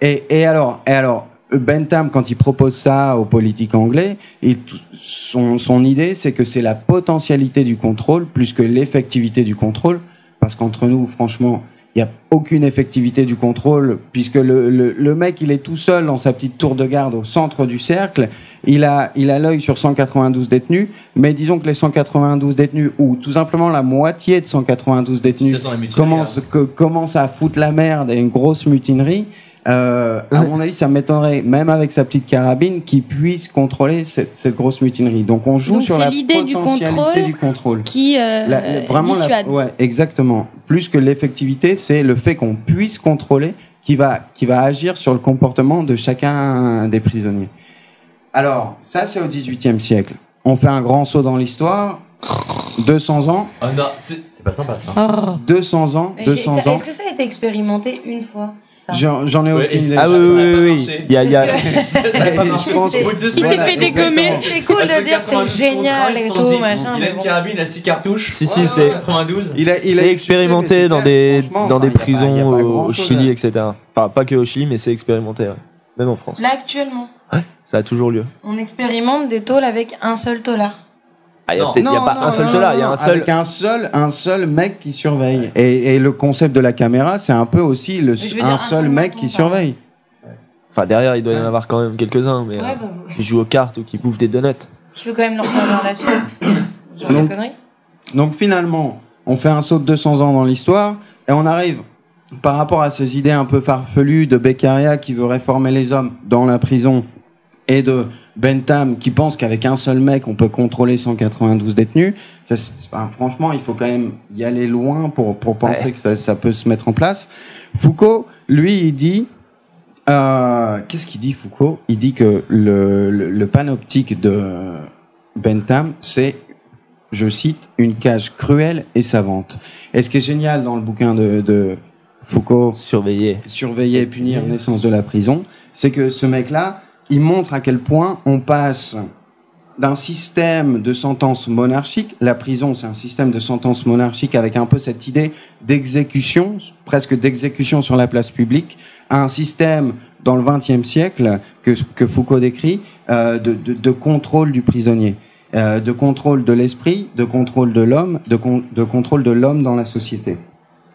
Et, et alors, et alors, Bentham, quand il propose ça aux politiques anglais, il- son, son idée, c'est que c'est la potentialité du contrôle plus que l'effectivité du contrôle. Parce qu'entre nous, franchement, il n'y a aucune effectivité du contrôle, puisque le, le, le mec, il est tout seul dans sa petite tour de garde au centre du cercle. Il a il a l'œil sur 192 détenus, mais disons que les 192 détenus, ou tout simplement la moitié de 192 détenus, Ça sent la mutinerie, commence, hein. que, commence à foutre la merde et une grosse mutinerie, euh, à mon avis, ça m'étonnerait, même avec sa petite carabine, qu'il puisse contrôler cette, cette grosse mutinerie. Donc on joue Donc sur la l'idée du potentialité contrôle du contrôle. Qui euh, La- la- vraiment la- ouais, exactement. Plus que l'effectivité, c'est le fait qu'on puisse contrôler qui va, qui va agir sur le comportement de chacun des prisonniers. Alors, ça, c'est au XVIIIe siècle. On fait un grand saut dans l'histoire. 200 ans. Ah non, c'est pas sympa ça. Oh. 200 ans. Mais j'ai- 200 ça- ans. Est-ce que ça a été expérimenté une fois? Ça J'en ai Ouais, aucune idée. Ah oui, oui, oui. Il y a, il y a- s'est fait dégommer. C'est cool de dire c'est 92 génial et tout, machin, Il a une carabine, il a 6 cartouches. Si, si, Ouais, c'est- 92. Il a, il a c'est été expérimenté dans des, dans des prisons pas au, Chili, etc. Enfin, pas que au Chili, mais c'est expérimenté, ouais. même en France. Là actuellement, Ça a toujours lieu. on expérimente des tôles avec un seul tôlard. Ah, il y a, Non. y a Non, pas non, un seul dollar, non, il y a un seul. Avec un seul, un seul mec qui surveille. Et, et le concept de la caméra, c'est un peu aussi le, un un seul seul mec qui surveille. Enfin, derrière, il doit y en avoir quand même quelques-uns, mais Ouais, euh, bah, qui jouent aux cartes ou qui bouffent des donuts. il faut quand même leur servir la soupe. Genre Donc- de conneries. Donc finalement, on fait un saut de 200 ans dans l'histoire et on arrive par rapport à ces idées un peu farfelues de Beccaria qui veut réformer les hommes dans la prison et de Bentham qui pense qu'avec un seul mec on peut contrôler 192 détenus. Ça, franchement, il faut quand même y aller loin pour, pour penser Ouais. que ça, ça peut se mettre en place. Foucault, lui, il dit euh, Qu'est-ce qu'il dit Foucault? Il dit que le, le, le panoptique de Bentham, c'est je cite, une cage cruelle et savante. Et ce qui est génial dans le bouquin de, de Foucault, Surveiller. Surveiller et punir, naissance de la prison, c'est que ce mec-là, il montre à quel point on passe d'un système de sentence monarchique, la prison c'est un système de sentence monarchique avec un peu cette idée d'exécution, presque d'exécution sur la place publique, à un système dans le XXe siècle que, Foucault décrit euh, de, de, de contrôle du prisonnier, euh, de contrôle de l'esprit, de contrôle de l'homme, de, de contrôle de l'homme dans la société.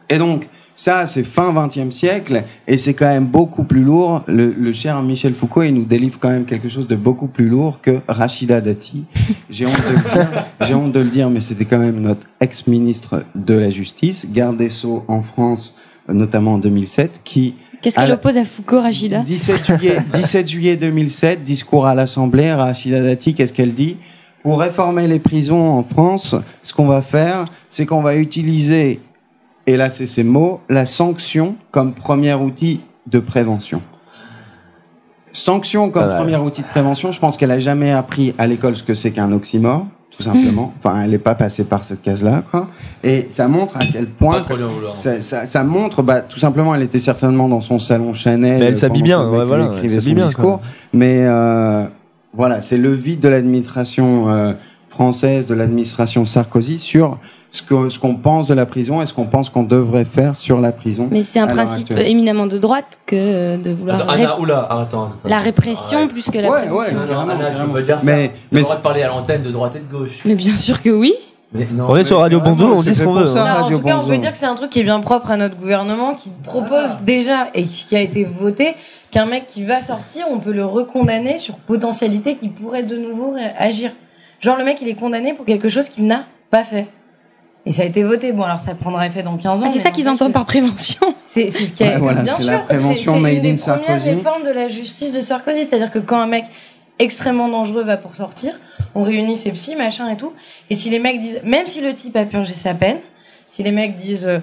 Et donc, ça, c'est fin XXe siècle, et c'est quand même beaucoup plus lourd. Le, le cher Michel Foucault, il nous délivre quand même quelque chose de beaucoup plus lourd que Rachida Dati. J'ai honte de le dire, j'ai honte de le dire, mais c'était quand même notre ex-ministre de la Justice, garde des Sceaux en France, notamment en 2007, qui Qu'est-ce qu'elle oppose à Foucault, Rachida? 17 juillet, 17 juillet 2007, discours à l'Assemblée, Rachida Dati, qu'est-ce qu'elle dit? Pour réformer les prisons en France, ce qu'on va faire, c'est qu'on va utiliser, et là c'est ces mots, la sanction comme premier outil de prévention. Sanction comme mal. premier outil de prévention, je pense qu'elle a jamais appris à l'école ce que c'est qu'un oxymore, tout simplement. Enfin, elle n'est pas passée par cette case-là, quoi. Et ça montre à quel point vouloir. ça, ça, ça montre, bah, tout simplement, elle était certainement dans son salon Chanel. Mais elle s'habille bien, que ouais, voilà, elle écrivait s'habille son bien, discours. Mais euh, voilà, c'est le vide de l'administration euh, française, de l'administration Sarkozy sur ce qu'on pense de la prison et ce qu'on pense qu'on devrait faire sur la prison. Mais c'est un principe actuelle. éminemment de droite que de vouloir Attends, Anna, oula, arrête, attends, attends. la répression Arrête. plus que la Ouais, prévention. ouais, Non, Anna, peux pas dire ça. Mais- le droit de parler à l'antenne de droite et de gauche. Mais bien sûr que oui. Mais non. On est sur Radio Bonzo, on dit ce qu'on veut. ça. hein. Non, en tout cas, on Bonzo. peut dire que c'est un truc qui est bien propre à notre gouvernement, qui propose déjà et qui a été voté qu'un mec qui va sortir, on peut le recondamner sur potentialité qui pourrait de nouveau agir. Genre le mec, il est condamné pour quelque chose qu'il n'a pas fait. Et ça a été voté. Bon, alors ça prendra effet dans 15 ans. Ah, c'est ça qu'ils entendent que par prévention. C'est c'est ce qui a Ouais, voilà, bien c'est sûr. la prévention c'est- c'est made une des in premières Sarkozy. réformes de la justice de Sarkozy, c'est-à-dire que quand un mec extrêmement dangereux va pour sortir, on réunit ses psys, machin et tout. Et si les mecs disent, même si le type a purgé sa peine, si les mecs disent euh,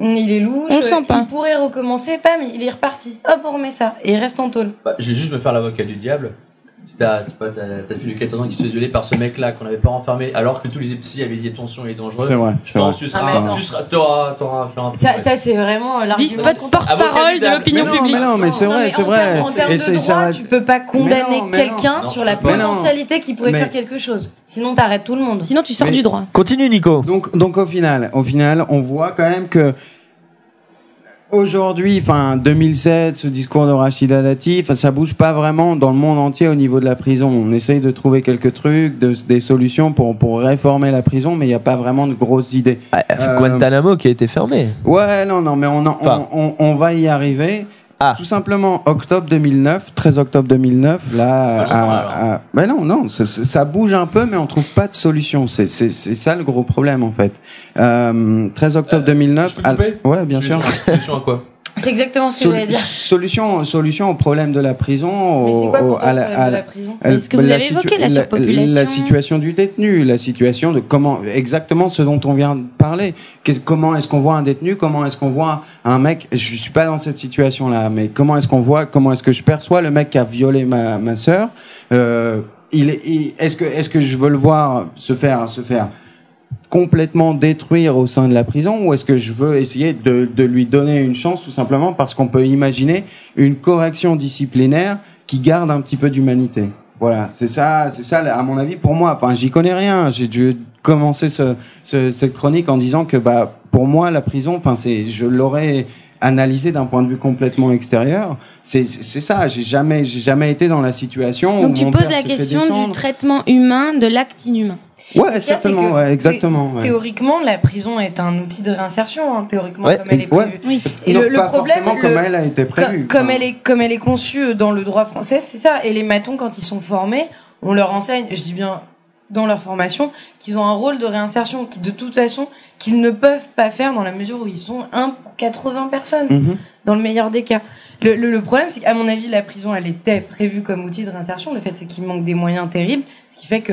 il est louche, On sent pas. il pourrait recommencer, pam, il est reparti. Hop, on remet ça et il reste en tôle. Bah, je vais juste me faire l'avocat du diable. T'as tu vois, t'as- ta fille de 14 ans qui se fait violer par ce mec-là qu'on n'avait pas enfermé alors que tous les psys avaient dit attention il est dangereux. C'est vrai, Je pense tu Ah, mais seras, attends. tu seras, t'auras, t'auras, t'auras un peu Ça, de- ça c'est vraiment l'argument. contre- porte-parole de l'opinion publique. mais non, mais c'est vrai, c'est vrai. En termes Et de droit, tu peux pas condamner quelqu'un sur la potentialité qui pourrait faire quelque chose. Sinon, t'arrêtes tout le monde. Sinon, tu sors du droit. Continue, Nico. Donc, donc au final, au final, on voit quand même que aujourd'hui, enfin 2007, ce discours de Rachida Dati, ça bouge pas vraiment dans le monde entier au niveau de la prison. On essaye de trouver quelques trucs, de- des solutions pour pour réformer la prison, mais il n'y a pas vraiment de grosses idées. Ah, Euh, Guantanamo qui a été fermé. Ouais, non, non, mais on, en- Enfin. on, on, on va y arriver. Ah. Tout simplement, octobre 2009, 13 octobre 2009, là, alors. à- à- ben non, non, ça, ça- bouge un peu, mais on trouve pas de solution. C'est, ça le gros problème, en fait. Euh, 13 octobre Euh, 2009. je peux à- ouais, bien sûr. Solution à quoi? C'est exactement ce que Sol- j'allais dire. solution, solution au problème de la prison. Mais au- quoi au- à la- problème à de la- prison Mais ce que vous avez évoqué, la surpopulation. La situation du détenu, la situation de comment, exactement ce dont on vient de parler. Comment est-ce qu'on voit un détenu Comment est-ce qu'on voit un mec? Je suis pas dans cette situation-là, mais comment est-ce qu'on voit Comment est-ce que je perçois le mec qui a violé ma, ma sœur? Euh, il, est- il- Est-ce que, est-ce que je veux le voir se faire, se faire complètement détruire au sein de la prison ou est-ce que je veux essayer de, de lui donner une chance tout simplement parce qu'on peut imaginer une correction disciplinaire qui garde un petit peu d'humanité? Voilà, c'est ça, c'est ça à mon avis pour moi. Enfin, j'y connais rien. J'ai dû commencer ce, ce- cette chronique en disant que bah pour moi la prison, enfin c'est, je l'aurais analysé d'un point de vue complètement extérieur. C'est c'est ça. J'ai jamais j'ai jamais été dans la situation. où Donc tu mon poses père la question du traitement humain de l'acte inhumain. Ouais, certainement, ouais, exactement. ouais. Théoriquement, la prison est un outil de réinsertion, hein, théoriquement, Ouais, comme elle est ouais. prévue. Oui. Et Donc, le, le pas problème, forcément le- comme elle a été prévue. comme, Enfin, elle est comme elle est conçue dans le droit français, c'est ça. Et les matons, quand ils sont formés, on leur enseigne, je dis bien dans leur formation, qu'ils ont un rôle de réinsertion, qui de toute façon qu'ils ne peuvent pas faire dans la mesure où ils sont 1 pour 80 personnes, mhm. dans le meilleur des cas. Le, le- le problème, c'est qu'à mon avis, la prison, elle était prévue comme outil de réinsertion. Le fait, c'est qu'il manque des moyens terribles, ce qui fait que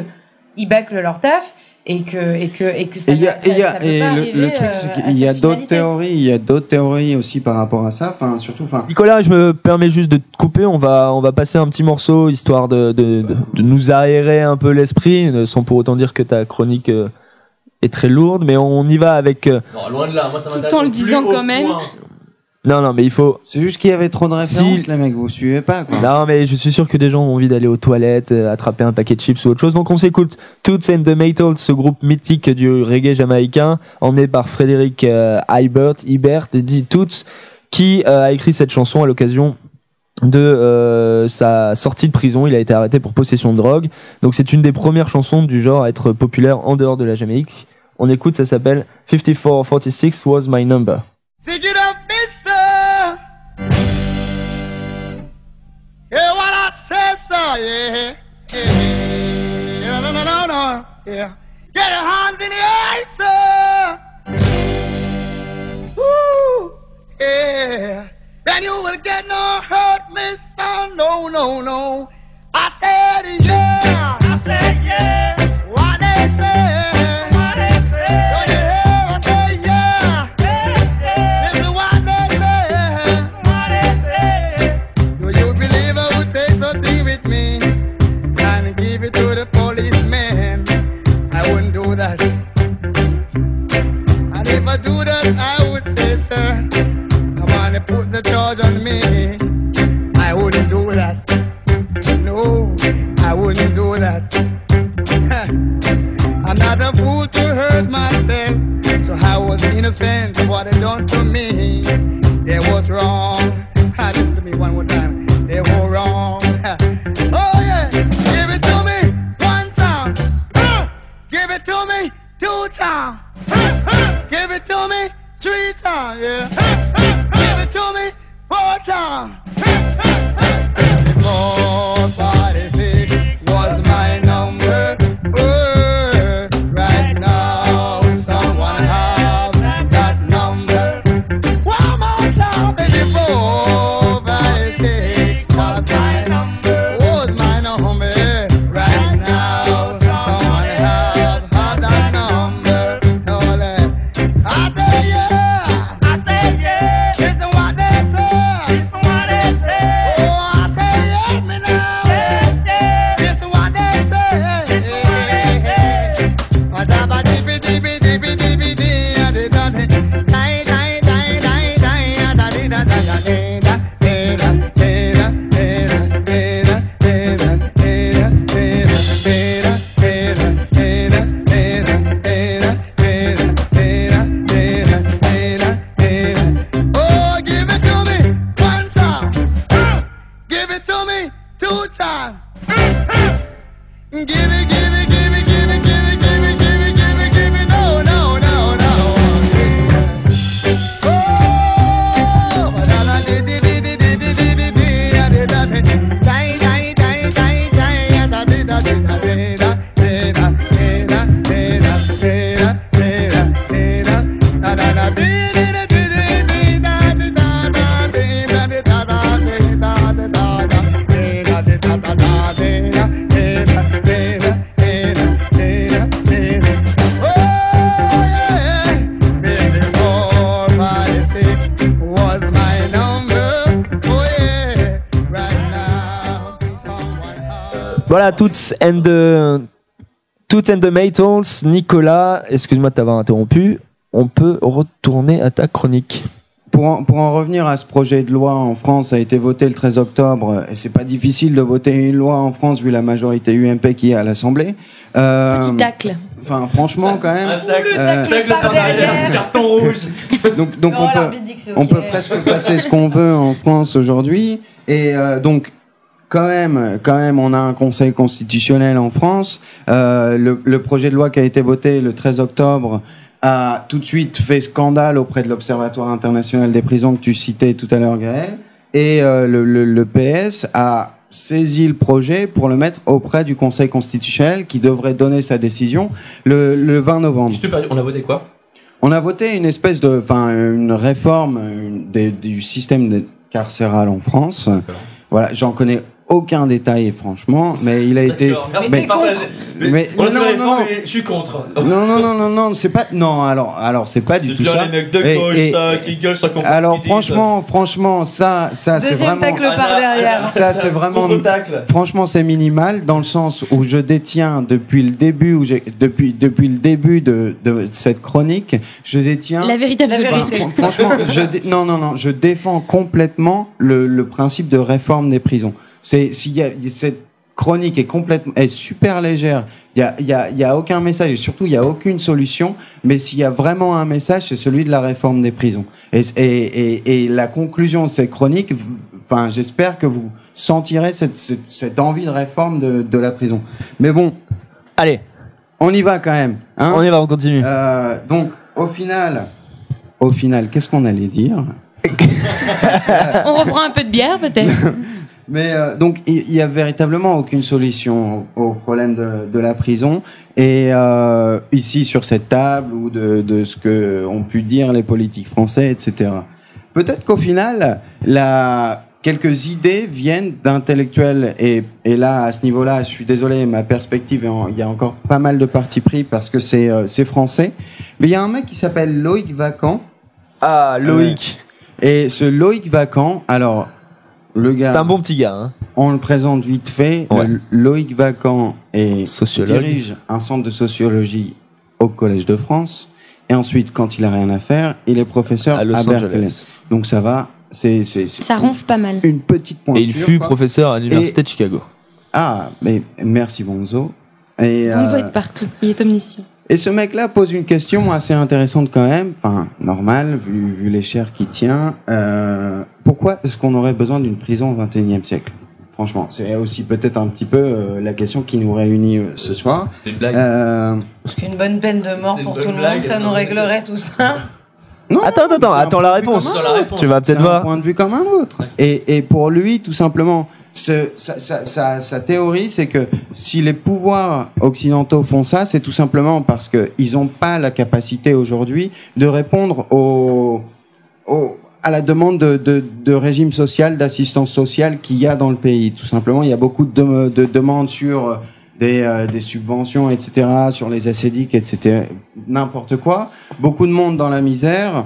ils bâclent leur taf et que et que et que ça. Et y a, ça- et y a- ça peut et pas le, le truc, euh, c'est à qu'il y a d'autres théories, il y a d'autres théories aussi par rapport à ça. Enfin, surtout, enfin, Nicolas, je me permets juste de te couper. On va, on va passer un petit morceau histoire de, de, de, de nous aérer un peu l'esprit, euh, sans pour autant dire que ta chronique euh, est très lourde. Mais on y va avec. euh, Non, loin de là, moi ça Tout en le plus disant quand même. point. Non, non, mais il faut. c'est juste qu'il y avait trop de références, Si- les mecs, vous suivez pas, quoi. Non, mais je suis sûr que des gens ont envie d'aller aux toilettes, euh, attraper un paquet de chips ou autre chose. Donc on s'écoute Toots and the Maytals, ce groupe mythique du reggae jamaïcain, emmené par Frédéric euh, Ibert, Ibert, dit Toots, qui euh, a écrit cette chanson à l'occasion de euh, sa sortie de prison. Il a été arrêté pour possession de drogue. Donc c'est une des premières chansons du genre à être populaire en dehors de la Jamaïque. On écoute, ça s'appelle 5446 was my number. Say. Yeah, what I said, so yeah. yeah. Yeah, no, no, no, no. Yeah. Get your hands in the air, sir. Woo. Yeah. then you will get no hurt, mister. No, no, no. I said yeah. I said yeah. I would say, sir, I want to put the charge on me. I wouldn't do that. No, I wouldn't do that. <laughs> I'm not a fool to hurt myself. So I was innocent of what I done to me. And the, Toots and the Maytals. Nicolas, excuse-moi de t'avoir interrompu. On peut retourner à ta chronique. Pour en, pour en revenir à ce projet de loi en France, ça a été voté le 13 octobre, et c'est pas difficile de voter une loi en France vu la majorité UMP qui est à l'Assemblée. Euh, Petit tacle. Enfin, franchement, quand même. euh, Tacle par derrière, carton rouge. <laughs> donc, donc Oh, on, peut, on peut presque passer ce qu'on veut en France aujourd'hui. Et euh, donc, quand même, quand même, on a un Conseil constitutionnel en France. Euh, le, le projet de loi qui a été voté le 13 octobre a tout de suite fait scandale auprès de l'Observatoire international des prisons que tu citais tout à l'heure, Gaël. Et euh, le, le, le PS a saisi le projet pour le mettre auprès du Conseil constitutionnel qui devrait donner sa décision le, le 20 novembre. Je te perds- On a voté quoi? On a voté une espèce de, enfin, une réforme une- des- du système carcéral en France. Voilà, j'en connais aucun détail, franchement, mais il a été. Merci mais- de partager. mais- On a non, non, non, non. mais je suis contre. Non, non, non, non, non, c'est pas. Non, alors, alors, c'est pas du tout ça. les mecs de Et- gauche, et- ça, qui gueulent, ça comprend alors, ce franchement, franchement, ça, ça, c'est vraiment. tacle par derrière. Ça, c'est vraiment. Franchement, c'est minimal dans le sens où je détiens depuis le début, où j'ai- depuis, depuis le début de, de cette chronique, je détiens. La vérité La vérité. Fran- Franchement, je dé- non, non, non, je défends complètement le, le principe de réforme des prisons. C'est s'il y a cette chronique est complètement, est super légère. Il y a, il y a, il y a aucun message et surtout il y a aucune solution. Mais s'il y a vraiment un message, c'est celui de la réforme des prisons. Et, et, et, et la conclusion de cette chronique, enfin, j'espère que vous sentirez cette, cette, cette envie de réforme de, de la prison. Mais bon, Allez, on y va quand même. Hein on y va, on continue. euh, donc, au final, au final, qu'est-ce qu'on allait dire? <laughs> <laughs> On reprend un peu de bière peut-être? Mais euh, donc, il y a véritablement aucune solution au, au problème de, de la prison. Et euh, ici, sur cette table, ou de, de ce que ont pu dire les politiques français, etc. peut-être qu'au final, la, quelques idées viennent d'intellectuels. Et, et là, à ce niveau-là, je suis désolé, ma perspective, il y a encore pas mal de partis pris parce que c'est euh, c'est français. Mais il y a un mec qui s'appelle Loïc Vacan. Ah, Loïc. Et ce Loïc Vacan, alors, le gars. C'est un bon petit gars. Hein. On le présente vite fait. Ouais. Loïc Vacan est Sociologue. dirige un centre de sociologie au Collège de France. Et ensuite, quand il a rien à faire, il est professeur À à, Los Berkeley. Angeles. Donc ça va. C'est c'est- c'est Ça ronfle pas mal. une petite pointure. Et il fut quoi. professeur à l'université de Chicago. Ah, mais merci Bonzo. Et, Bonzo euh, est partout. Il est omniscient. Et ce mec-là pose une question assez intéressante quand même, enfin normale vu, vu les chairs qu'il tient. Euh, pourquoi est-ce qu'on aurait besoin d'une prison au XXIe siècle? Franchement, c'est aussi peut-être un petit peu euh, la question qui nous réunit euh, ce soir. C'était une blague. Euh, Parce qu'une bonne peine de mort pour tout le blague, monde, ça nous réglerait tout ça. non, Attends, attends, un attends la réponse. un la. Tu vas peut-être un voir. point de vue comme un autre. Et, et pour lui, tout simplement, sa, théorie, c'est que si les pouvoirs occidentaux font ça, c'est tout simplement parce qu'ils n'ont pas la capacité aujourd'hui de répondre au, à la demande de, régime social, d'assistance sociale qu'il y a dans le pays. Tout simplement, il y a beaucoup de, dem- de demandes sur des, euh, subventions, etc., sur les assédiques, etc., n'importe quoi. Beaucoup de monde dans la misère.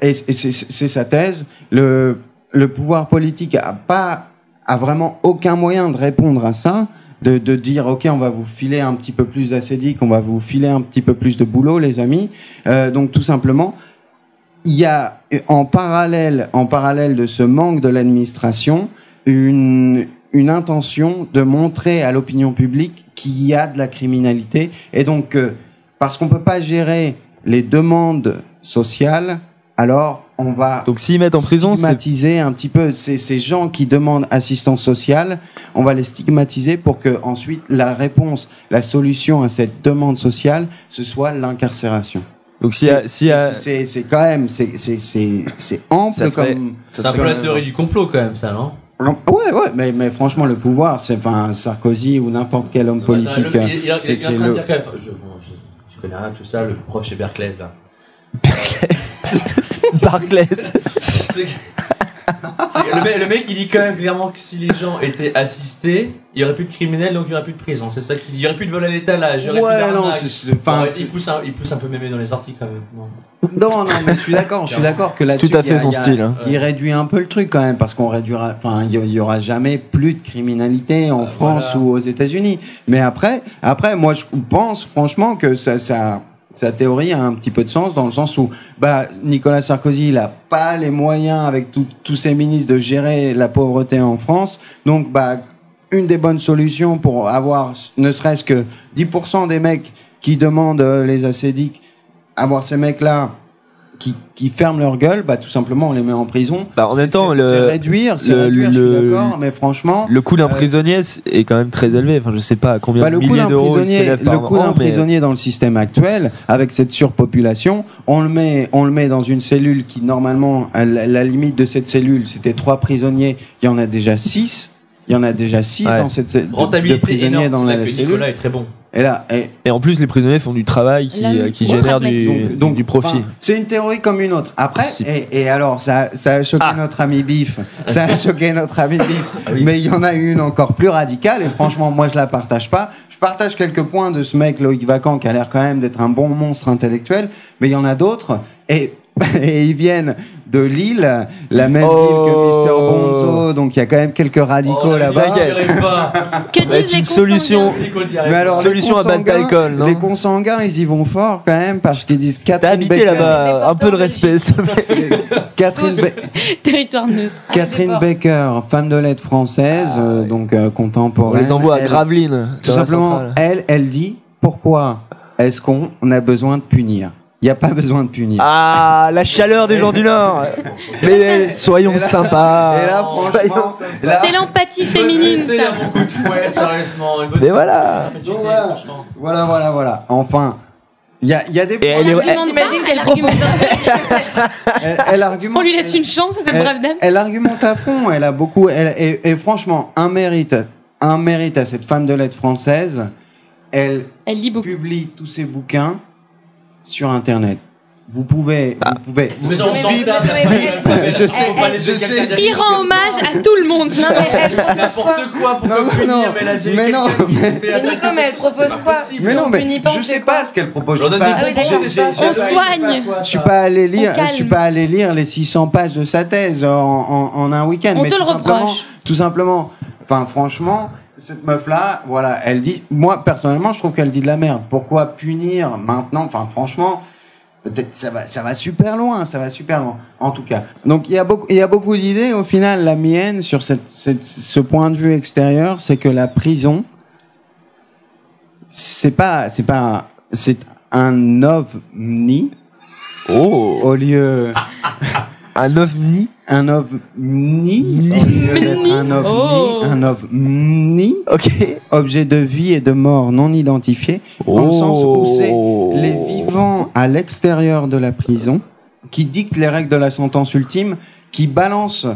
Et c'est sa thèse. Le, le pouvoir politique a pas a vraiment aucun moyen de répondre à ça, de, de dire ok on va vous filer un petit peu plus d'acédique, on va vous filer un petit peu plus de boulot les amis. Euh, donc tout simplement, il y a en parallèle en parallèle de ce manque de l'administration une une intention de montrer à l'opinion publique qu'il y a de la criminalité et donc euh, parce qu'on peut pas gérer les demandes sociales, alors on va Donc s'ils mettent en prison, stigmatiser un petit peu ces, ces gens qui demandent assistance sociale. On va les stigmatiser pour que ensuite la réponse, la solution à cette demande sociale, ce soit l'incarcération. donc a, C'est- quand même c'est c'est c'est c'est ample Ça serait- comme C'est un peu la théorie du complot quand même, ça, non? Ouais, ouais, mais, mais franchement, le pouvoir, c'est enfin Sarkozy ou n'importe quel homme politique. C'est le. dire quand même. Je, bon, je, je connais rien de tout ça, le prof chez Berkeley là. Barclays. Le, mec, le mec, il dit quand même clairement que si les gens étaient assistés, il y aurait plus de criminels, donc il y aurait plus de prison. C'est ça qu'il. Il y aurait plus de vol à l'étalage. Ouais, non, c'est- enfin, il, pousse un, il pousse un peu mémé dans les sorties quand même. Non. Non, non, mais je suis d'accord, je suis d'accord que là-dessus. Tout à a- fait son a- style, hein. Il réduit un peu le truc quand même, parce qu'on réduira. Enfin, il y- il y aura jamais plus de criminalité en France voilà. ou aux États-Unis. Mais après, après, moi, je pense franchement que ça, ça. Sa théorie a un petit peu de sens dans le sens où bah, Nicolas Sarkozy il a pas les moyens avec tous ses ministres de gérer la pauvreté en France. Donc bah une des bonnes solutions pour avoir ne serait-ce que 10% des mecs qui demandent euh, les assédiques, avoir ces mecs-là qui, qui ferment leur gueule, bah tout simplement on les met en prison. Bah, en C'est- même temps, c'est- le- c'est réduire, c'est le- réduire, je suis d'accord, mais franchement, Le coût d'un Euh, prisonnier est quand même très élevé. Enfin, je sais pas à combien bah, de le coût milliers d'euros il prisonnier, s'élève par le coût d'un mais- prisonnier dans le système actuel, avec cette surpopulation, on le met, on le met dans une cellule qui normalement, à la, la limite de cette cellule, c'était trois prisonniers, il y en a déjà six. Il y en a déjà six Ouais. dans cette cellule de, de Rentabilité prisonniers énorme, dans la que cellule. Nicolas est très bon. Et là, et, Et en plus, les prisonniers font du travail qui, La- euh, qui génère du, donc, du profit. enfin, c'est une théorie comme une autre. Après, et, et alors, ça, ça a choqué Ah. notre ami Biff. Ça a <laughs> choqué notre ami Biff. Mais il y en a une encore plus radicale, et franchement, moi, je la partage pas. Je partage quelques points de ce mec, Loïc Vacan, qui a l'air quand même d'être un bon monstre intellectuel, mais il y en a d'autres, et, <laughs> et ils viennent de Lille, la même Oh. ville que Mister Bonzo, donc il y a quand même quelques radicaux Oh, là-bas. Que être disent les une solution. Mais alors, Solution les à base consanguins- d'alcool, Les consanguins, ils y vont fort quand même parce qu'ils disent T'as Catherine habité là-bas, un peu de respect. s'il te plaît. <laughs> Catherine, Be- <laughs> Territoire neutre. Catherine. Becker, femme de lettres française, euh, donc euh, On contemporaine. les envoie à Elle- Gravelines. Tout simplement, elle, elle dit pourquoi est-ce qu'on a besoin de punir? Il n'y a pas besoin de punir. Ah, la chaleur des gens du Nord. <laughs> Mais soyons Et là- sympas. et là, franchement, là- C'est l'empathie féminine, ça. a beaucoup de fouet, sérieusement. Une bonne- Mais voilà. Voilà. voilà, voilà, voilà. Enfin, il y a, il y a des Et elle est- argumente pas, J'imagine elle qu'elle argumente- <laughs> elle, elle argumente. On lui laisse une chance à cette elle, brave dame. elle argumente à fond, elle a beaucoup. elle- et, et franchement, un mérite, un mérite à cette femme de lettres française. Elle Elle lit beaucoup. publie tous ses bouquins sur Internet. vous pouvez, Bah. vous pouvez. Mais on s'en. <laughs> Je sais, je sais. Il rend hommage à tout le monde. Non, mais elle propose quoi N'importe quoi pour Non, mais non, qui fait Mais attaquer. Nico, mais elle propose quoi Mais non, on mais je on sais pas ce qu'elle propose. Je pas, Ah oui, On soigne. je suis pas allé lire, On je suis pas allé lire les 600 pages de sa thèse en, en, en un week-end. On mais te le reproche. tout simplement. Enfin, franchement, cette meuf-là, voilà, elle dit. Moi, personnellement, je trouve qu'elle dit de la merde. Pourquoi punir maintenant? Enfin, franchement. Peut-être ça va, ça va super loin, ça va super loin. En tout cas, donc il y a beaucoup, il y a beaucoup d'idées. Au final, la mienne sur cette, cette- ce point de vue extérieur, c'est que la prison, c'est pas, c'est pas, c'est un ovni Oh au lieu, <laughs> Un ovni un ovni un ovni, Oh. un ovni, Ok. objet de vie et de mort non identifié, dans le sens où c'est Oh. les vivants à l'extérieur de la prison qui dictent les règles de la sentence ultime, qui balancent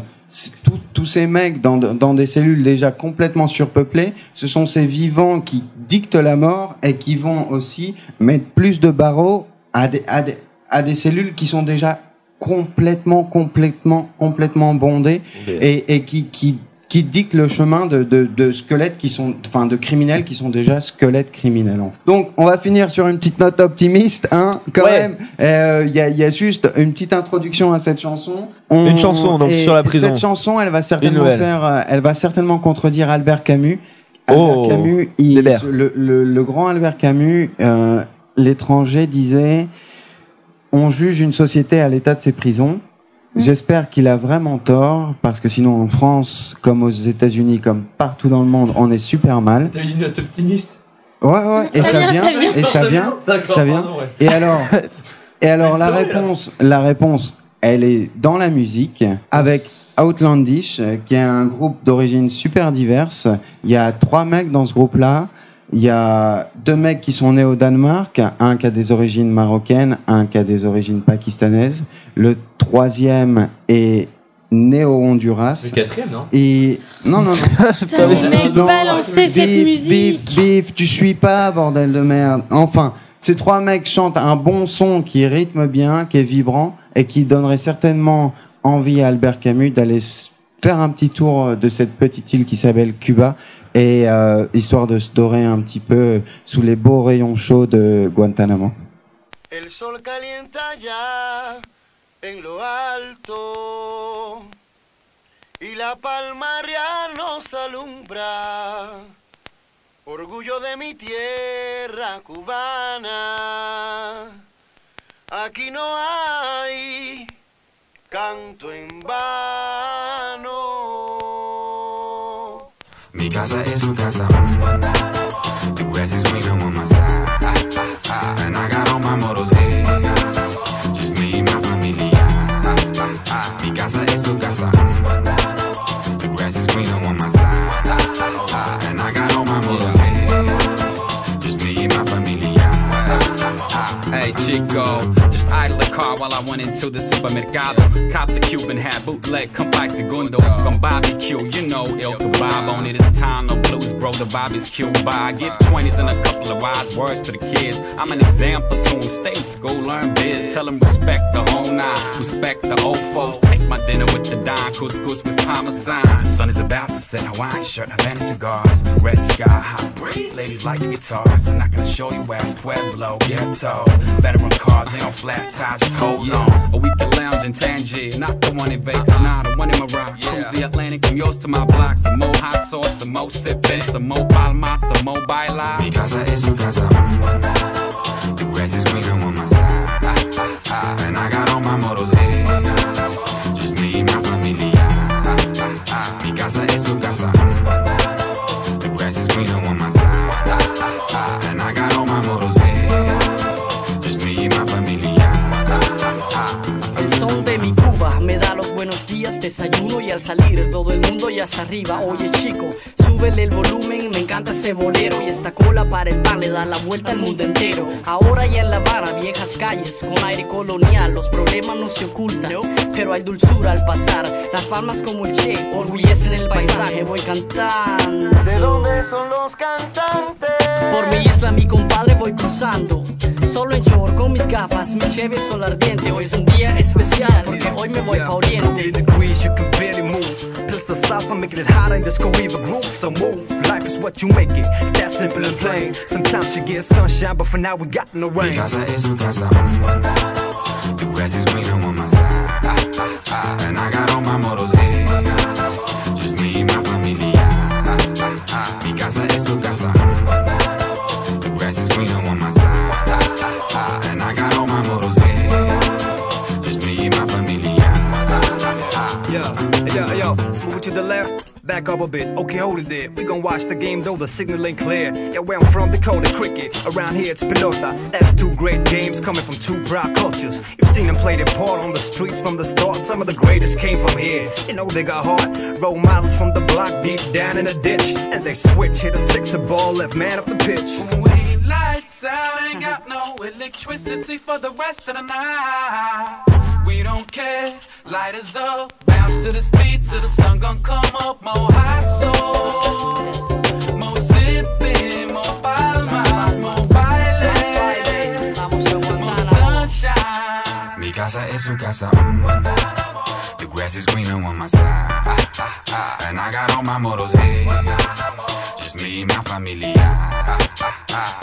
tout- tous ces mecs dans, de- dans des cellules déjà complètement surpeuplées. Ce sont ces vivants qui dictent la mort et qui vont aussi mettre plus de barreaux à des, à des, à des cellules qui sont déjà complètement, complètement, complètement bondées et, et qui, qui, qui dictent le chemin de, de, de squelettes qui sont, enfin, de criminels qui sont déjà squelettes criminels. en fait. Donc, on va finir sur une petite note optimiste, hein, quand Ouais. même. Euh, Il y, a, il y a juste une petite introduction à cette chanson. On- Une chanson, donc, sur la prison. Cette chanson, elle va certainement faire, euh, elle va certainement contredire Albert Camus. Albert Oh, Camus, il- le, le, le grand Albert Camus, euh, l'étranger disait on juge une société à l'état de ses prisons. J'espère qu'il a vraiment tort, parce que sinon en France, comme aux États-Unis, comme partout dans le monde, on est super mal. T'as une note optimiste? Ouais, ouais, et Ça ça, vient, vient, ça vient. et ça vient, ça vient. pardon, ouais. Et alors, et alors la réponse, la réponse, elle est dans la musique avec Outlandish, qui est un groupe d'origine super diverse. Il y a trois mecs dans ce groupe-là. Il y a deux mecs qui sont nés au Danemark, un qui a des origines marocaines, un qui a des origines pakistanaises. Le troisième est né au Honduras. Le quatrième, non? Et non, non, non. <laughs> Putain, le mec Non, balançait cette bif, musique. Bif, bif, tu suis pas, bordel de merde. Enfin, ces trois mecs chantent un bon son qui rythme bien, qui est vibrant et qui donnerait certainement envie à Albert Camus d'aller faire un petit tour de cette petite île qui s'appelle Cuba et euh, histoire de se dorer un petit peu sous les beaux rayons chauds de Guantanamo. El sol calienta ya en lo alto y la palmaria nos alumbra. Orgullo de mi tierra cubana. Aquí no hay canto en vano. Casa es su casa. The grass is greener on my side. And I got all my models here. Just me and my familia. Mi casa es su casa. The grass is greener on my side. And I got all my models here. Just me and my familia. Hey Chico, while I went into the supermercado. Cop the Cuban hat, bootleg, come by segundo. From barbecue, you know, El Kebab on it. It's time, no blues, bro, the Bobby's Q by. Give 20s and a couple of wise words to the kids. I'm an example to them. Stay in school, learn biz. Tell them respect the whole nine, respect the old folks. Take my dinner with the Don couscous with Parmesan. Sun is about to set, Hawaiian shirt, Havana cigars. Red sky, hot breeze. Ladies like guitars. I'm not gonna show you where it's Pueblo, ghetto. Veteran cars, ain't on flat tires, just hold on. Or we can lounge in Tangier, not the one in Vegas, nah, the one in Morocco. Cruise the Atlantic from yours to my block. Some more hot sauce, some more sipping, some more palma, some more baila. Mi casa es su casa. The grass is greener on my side. And I got all my models desayuno y al salir todo el mundo ya está arriba. Oye chico, súbele el volumen, me encanta ese bolero y esta cola para el pan le da la vuelta al mundo entero. Ahora ya en La Habana, viejas calles con aire colonial, los problemas no se ocultan, pero hay dulzura al pasar. Las palmas como el Che orgullecen el paisaje, voy cantando. ¿De dónde son los cantantes? Por mi isla, mi compadre, voy cruzando. Solo en short con mis gafas, mi cheve sol ardiente. Hoy es un día especial porque hoy me voy pa' Oriente. 80 degrees, you can barely move. Pills of salsa making it hot in disco even groove. So move, life is what you make it. It's that simple and plain. Sometimes you get sunshine, but for now we got no rain. Mi rain. casa es su casa. The grass is greener on my side. And I got all my models here. Back up a bit, okay, hold it there. We gon' watch the game though the signal ain't clear. Yeah, where I'm from, they call it cricket. Around here it's pelota. That's two great games coming from two proud cultures. You've seen them play their part on the streets from the start. Some of the greatest came from here. You know they got heart. Role models from the block deep down in the ditch. And they switch, hit a sixer ball, left man off the pitch. We ain't got no electricity for the rest of the night. We don't care, light is up, bounce to the speed till the sun gon' come up. More hot sauce, more sipping, more palmas, more baile, more sunshine. Mi casa es su casa. The grass is greener on my side. And I got all my models here. My familia.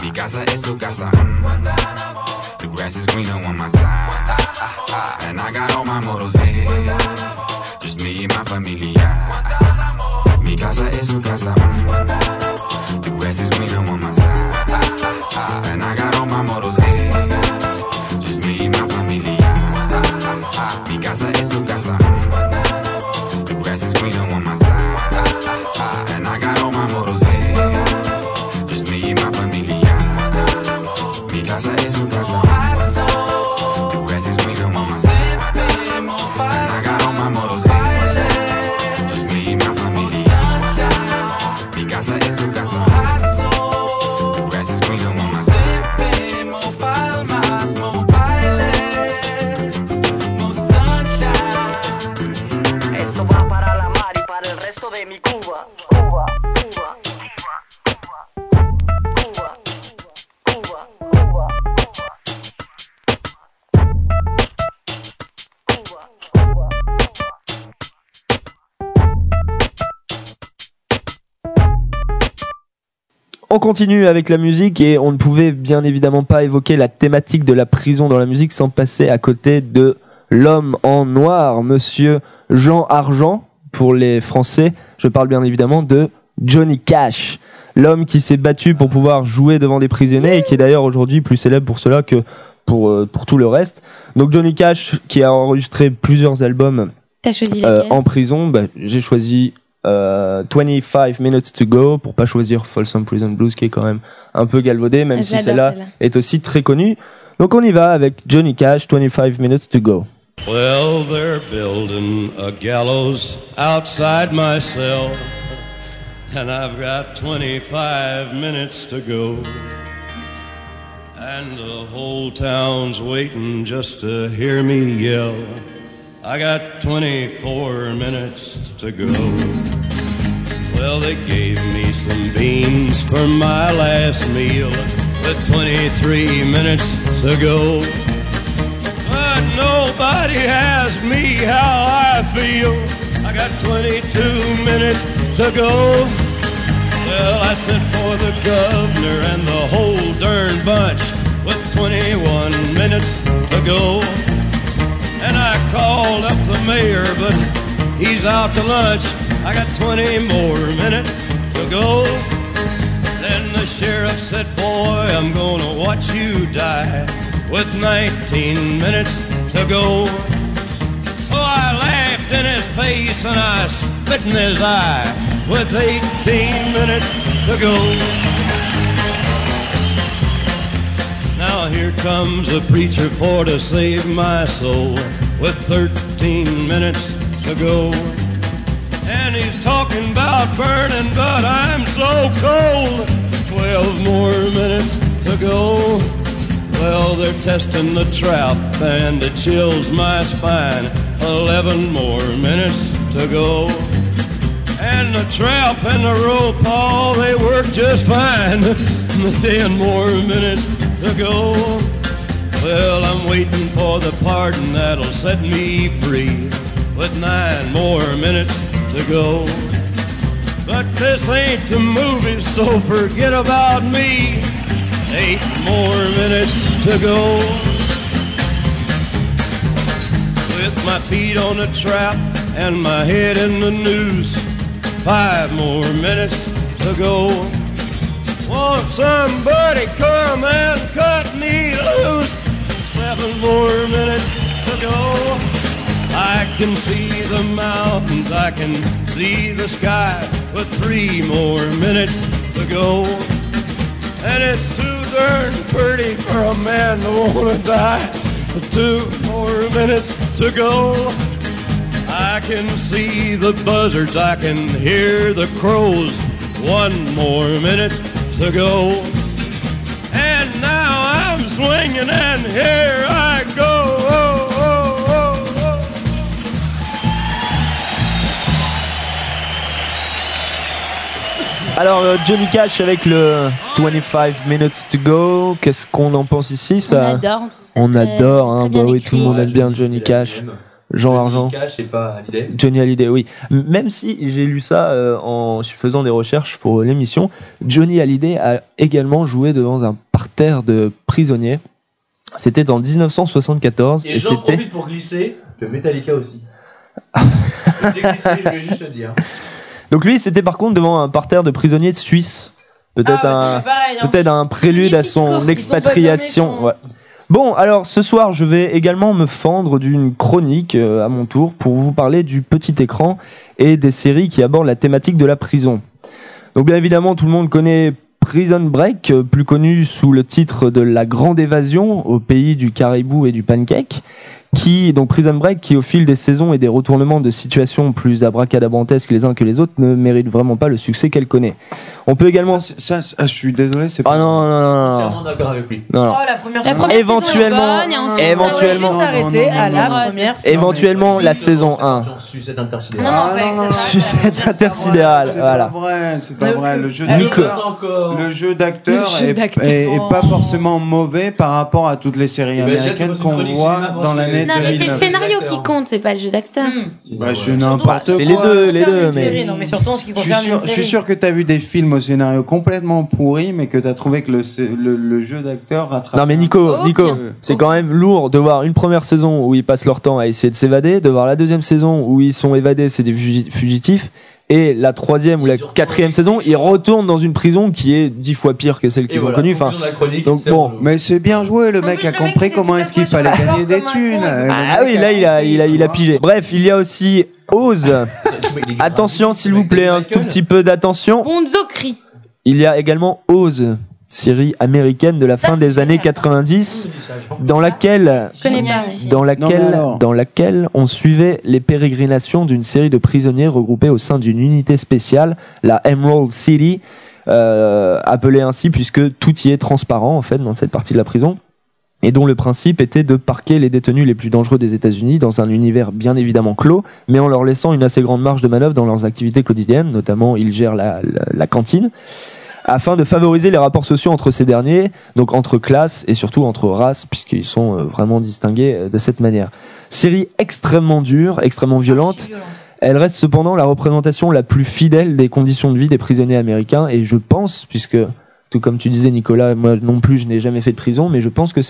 Mi casa es su casa. The grass is greener on my side. And I got all my models here. Just me and my familia. Mi casa es su casa. The grass is greener on my side. And I got all my models here. Just me my familia. Mi casa es su casa. Continue avec la musique et on ne pouvait bien évidemment pas évoquer la thématique de la prison dans la musique sans passer à côté de l'homme en noir, monsieur Jean Argent pour les Français. Je parle bien évidemment de Johnny Cash, l'homme qui s'est battu pour pouvoir jouer devant des prisonniers et qui est d'ailleurs aujourd'hui plus célèbre pour cela que pour, euh, pour tout le reste. Donc Johnny Cash qui a enregistré plusieurs albums T'as choisi euh, en prison, bah, j'ai choisi euh, 25 Minutes to Go pour pas choisir Folsom Prison Blues qui est quand même un peu galvaudé, même si celle-là. est aussi très connue. Donc on y va avec Johnny Cash, 25 Minutes to Go. Well, they're building a gallows outside my cell, and I've got 25 minutes to go. And the whole town's waiting just to hear me yell. I got 24 minutes to go. Well, they gave me some beans for my last meal with 23 minutes to go. But nobody asked me how I feel. I got 22 minutes to go. Well, I sent for the governor and the whole darn bunch with 21 minutes to go. And I called up the mayor, but he's out to lunch. I got 20 more minutes to go. Then the sheriff said, Boy, I'm gonna watch you die with 19 minutes to go. So I laughed in his face and I spit in his eye with 18 minutes to go. Now here comes a preacher for to save my soul with 13 minutes to go. And he's talking about burning, but I'm so cold. 12 more minutes to go. Well, they're testing the trap and it chills my spine. 11 more minutes to go. And the trap and the rope, all they work just fine. <laughs> Ten more minutes to go. Well, I'm waiting for the pardon that'll set me free. With nine more minutes to go. But this ain't the movie, so forget about me. Eight more minutes to go. With my feet on the trap and my head in the noose. Five more minutes to go. Won't somebody come and cut me loose? Seven more minutes to go. I can see the mountains, I can see the sky, but three more minutes to go. And it's too darn pretty for a man to wanna die. Two more minutes to go. I can see the buzzards, I can hear the crows. One more minute to go. And now I'm swinging, and here I go. Oh, oh, oh, oh. Alors Johnny Cash avec le 25 minutes to go, qu'est-ce qu'on en pense ici ça? On adore, on adore, hein, bah oui, tout le monde aime bien Johnny Cash. Jean Argent. Cash et pas l'idée. Johnny Hallyday, oui. Même si j'ai lu ça euh, en faisant des recherches pour l'émission, Johnny Hallyday a également joué devant un parterre de prisonniers. C'était en 1974 Et et j'en profite pour glisser que Metallica aussi. <laughs> je l'ai glissé, je vais juste le dire. donc lui c'était par contre devant un parterre de prisonniers suisses. Peut-être Ah, bah, un c'est pareil, hein. peut-être un prélude à son expatriation. Ouais. Bon, alors ce soir, je vais également me fendre d'une chronique euh, à mon tour pour vous parler du petit écran et des séries qui abordent la thématique de la prison. Donc bien évidemment, tout le monde connaît Prison Break, euh, plus connu sous le titre de La Grande Évasion au pays du caribou et du pancake. Qui, donc Prison Break, qui au fil des saisons et des retournements de situations plus abracadabrantesques les uns que les autres, ne mérite vraiment pas le succès qu'elle connaît. On peut également. Ça, ça, je suis désolé, c'est Ah pas. non, non, non, non, non. D'accord avec lui. Non, non. Oh, la première La première Éventuellement- saison est bonne, et ensuite, éventuellement- ça s'arrêter à la première saison. Éventuellement la saison 1. Sucette Non, intersidérale. non, Ah, non. Sucette intersidérale, C'est voilà. pas vrai, c'est pas vrai. Le jeu Ah, Nico. d'acteur, le jeu d'acteur est, pas forcément mauvais par rapport à toutes les séries Eh ben, américaines qu'on voit dans cinéma, Non, mais c'est le 2009. scénario qui compte, c'est pas le jeu d'acteur. Bah, c'est n'importe C'est quoi. les deux, les deux, mais- série, Non, mais surtout en ce qui Je suis, concerne sûr, une je suis série. sûr que tu as vu des films au scénario complètement pourri, mais que tu as trouvé que le, le, le jeu d'acteur rattrape. Non mais Nico. Nico, c'est quand même lourd de voir une première saison où ils passent leur temps à essayer de s'évader, de voir la deuxième saison où ils sont évadés, c'est des fugi- fugitifs, et la troisième ou la quatrième saison, ils retournent dans une prison qui est dix fois pire que celle qu'ils ont connue. Enfin, donc bon. Mais c'est bien joué, le En mec a compris comment est-ce qu'il fallait gagner des thunes. ah oui, là il a, il a, il a pigé. Bref, il y a aussi <laughs> est Attention s'il vous plaît, un tout petit peu d'attention. Bonzo crie. Il y a également Oz, série américaine de la Ça, fin des années génial. 90, dans laquelle dans laquelle, dans laquelle on suivait les pérégrinations d'une série de prisonniers regroupés au sein d'une unité spéciale, la Emerald City, euh, appelée ainsi puisque tout y est transparent en fait dans cette partie de la prison. Et dont le principe était de parquer les détenus les plus dangereux des États-Unis dans un univers bien évidemment clos, mais en leur laissant une assez grande marge de manœuvre dans leurs activités quotidiennes, notamment ils gèrent la, la- la cantine, afin de favoriser les rapports sociaux entre ces derniers, donc entre classes et surtout entre races, puisqu'ils sont euh, vraiment distingués euh, de cette manière. Série extrêmement dure, extrêmement violente. Elle reste cependant la représentation la plus fidèle des conditions de vie des prisonniers américains, et je pense, puisque tout comme tu disais Nicolas, moi non plus je n'ai jamais fait de prison, mais je pense que c'est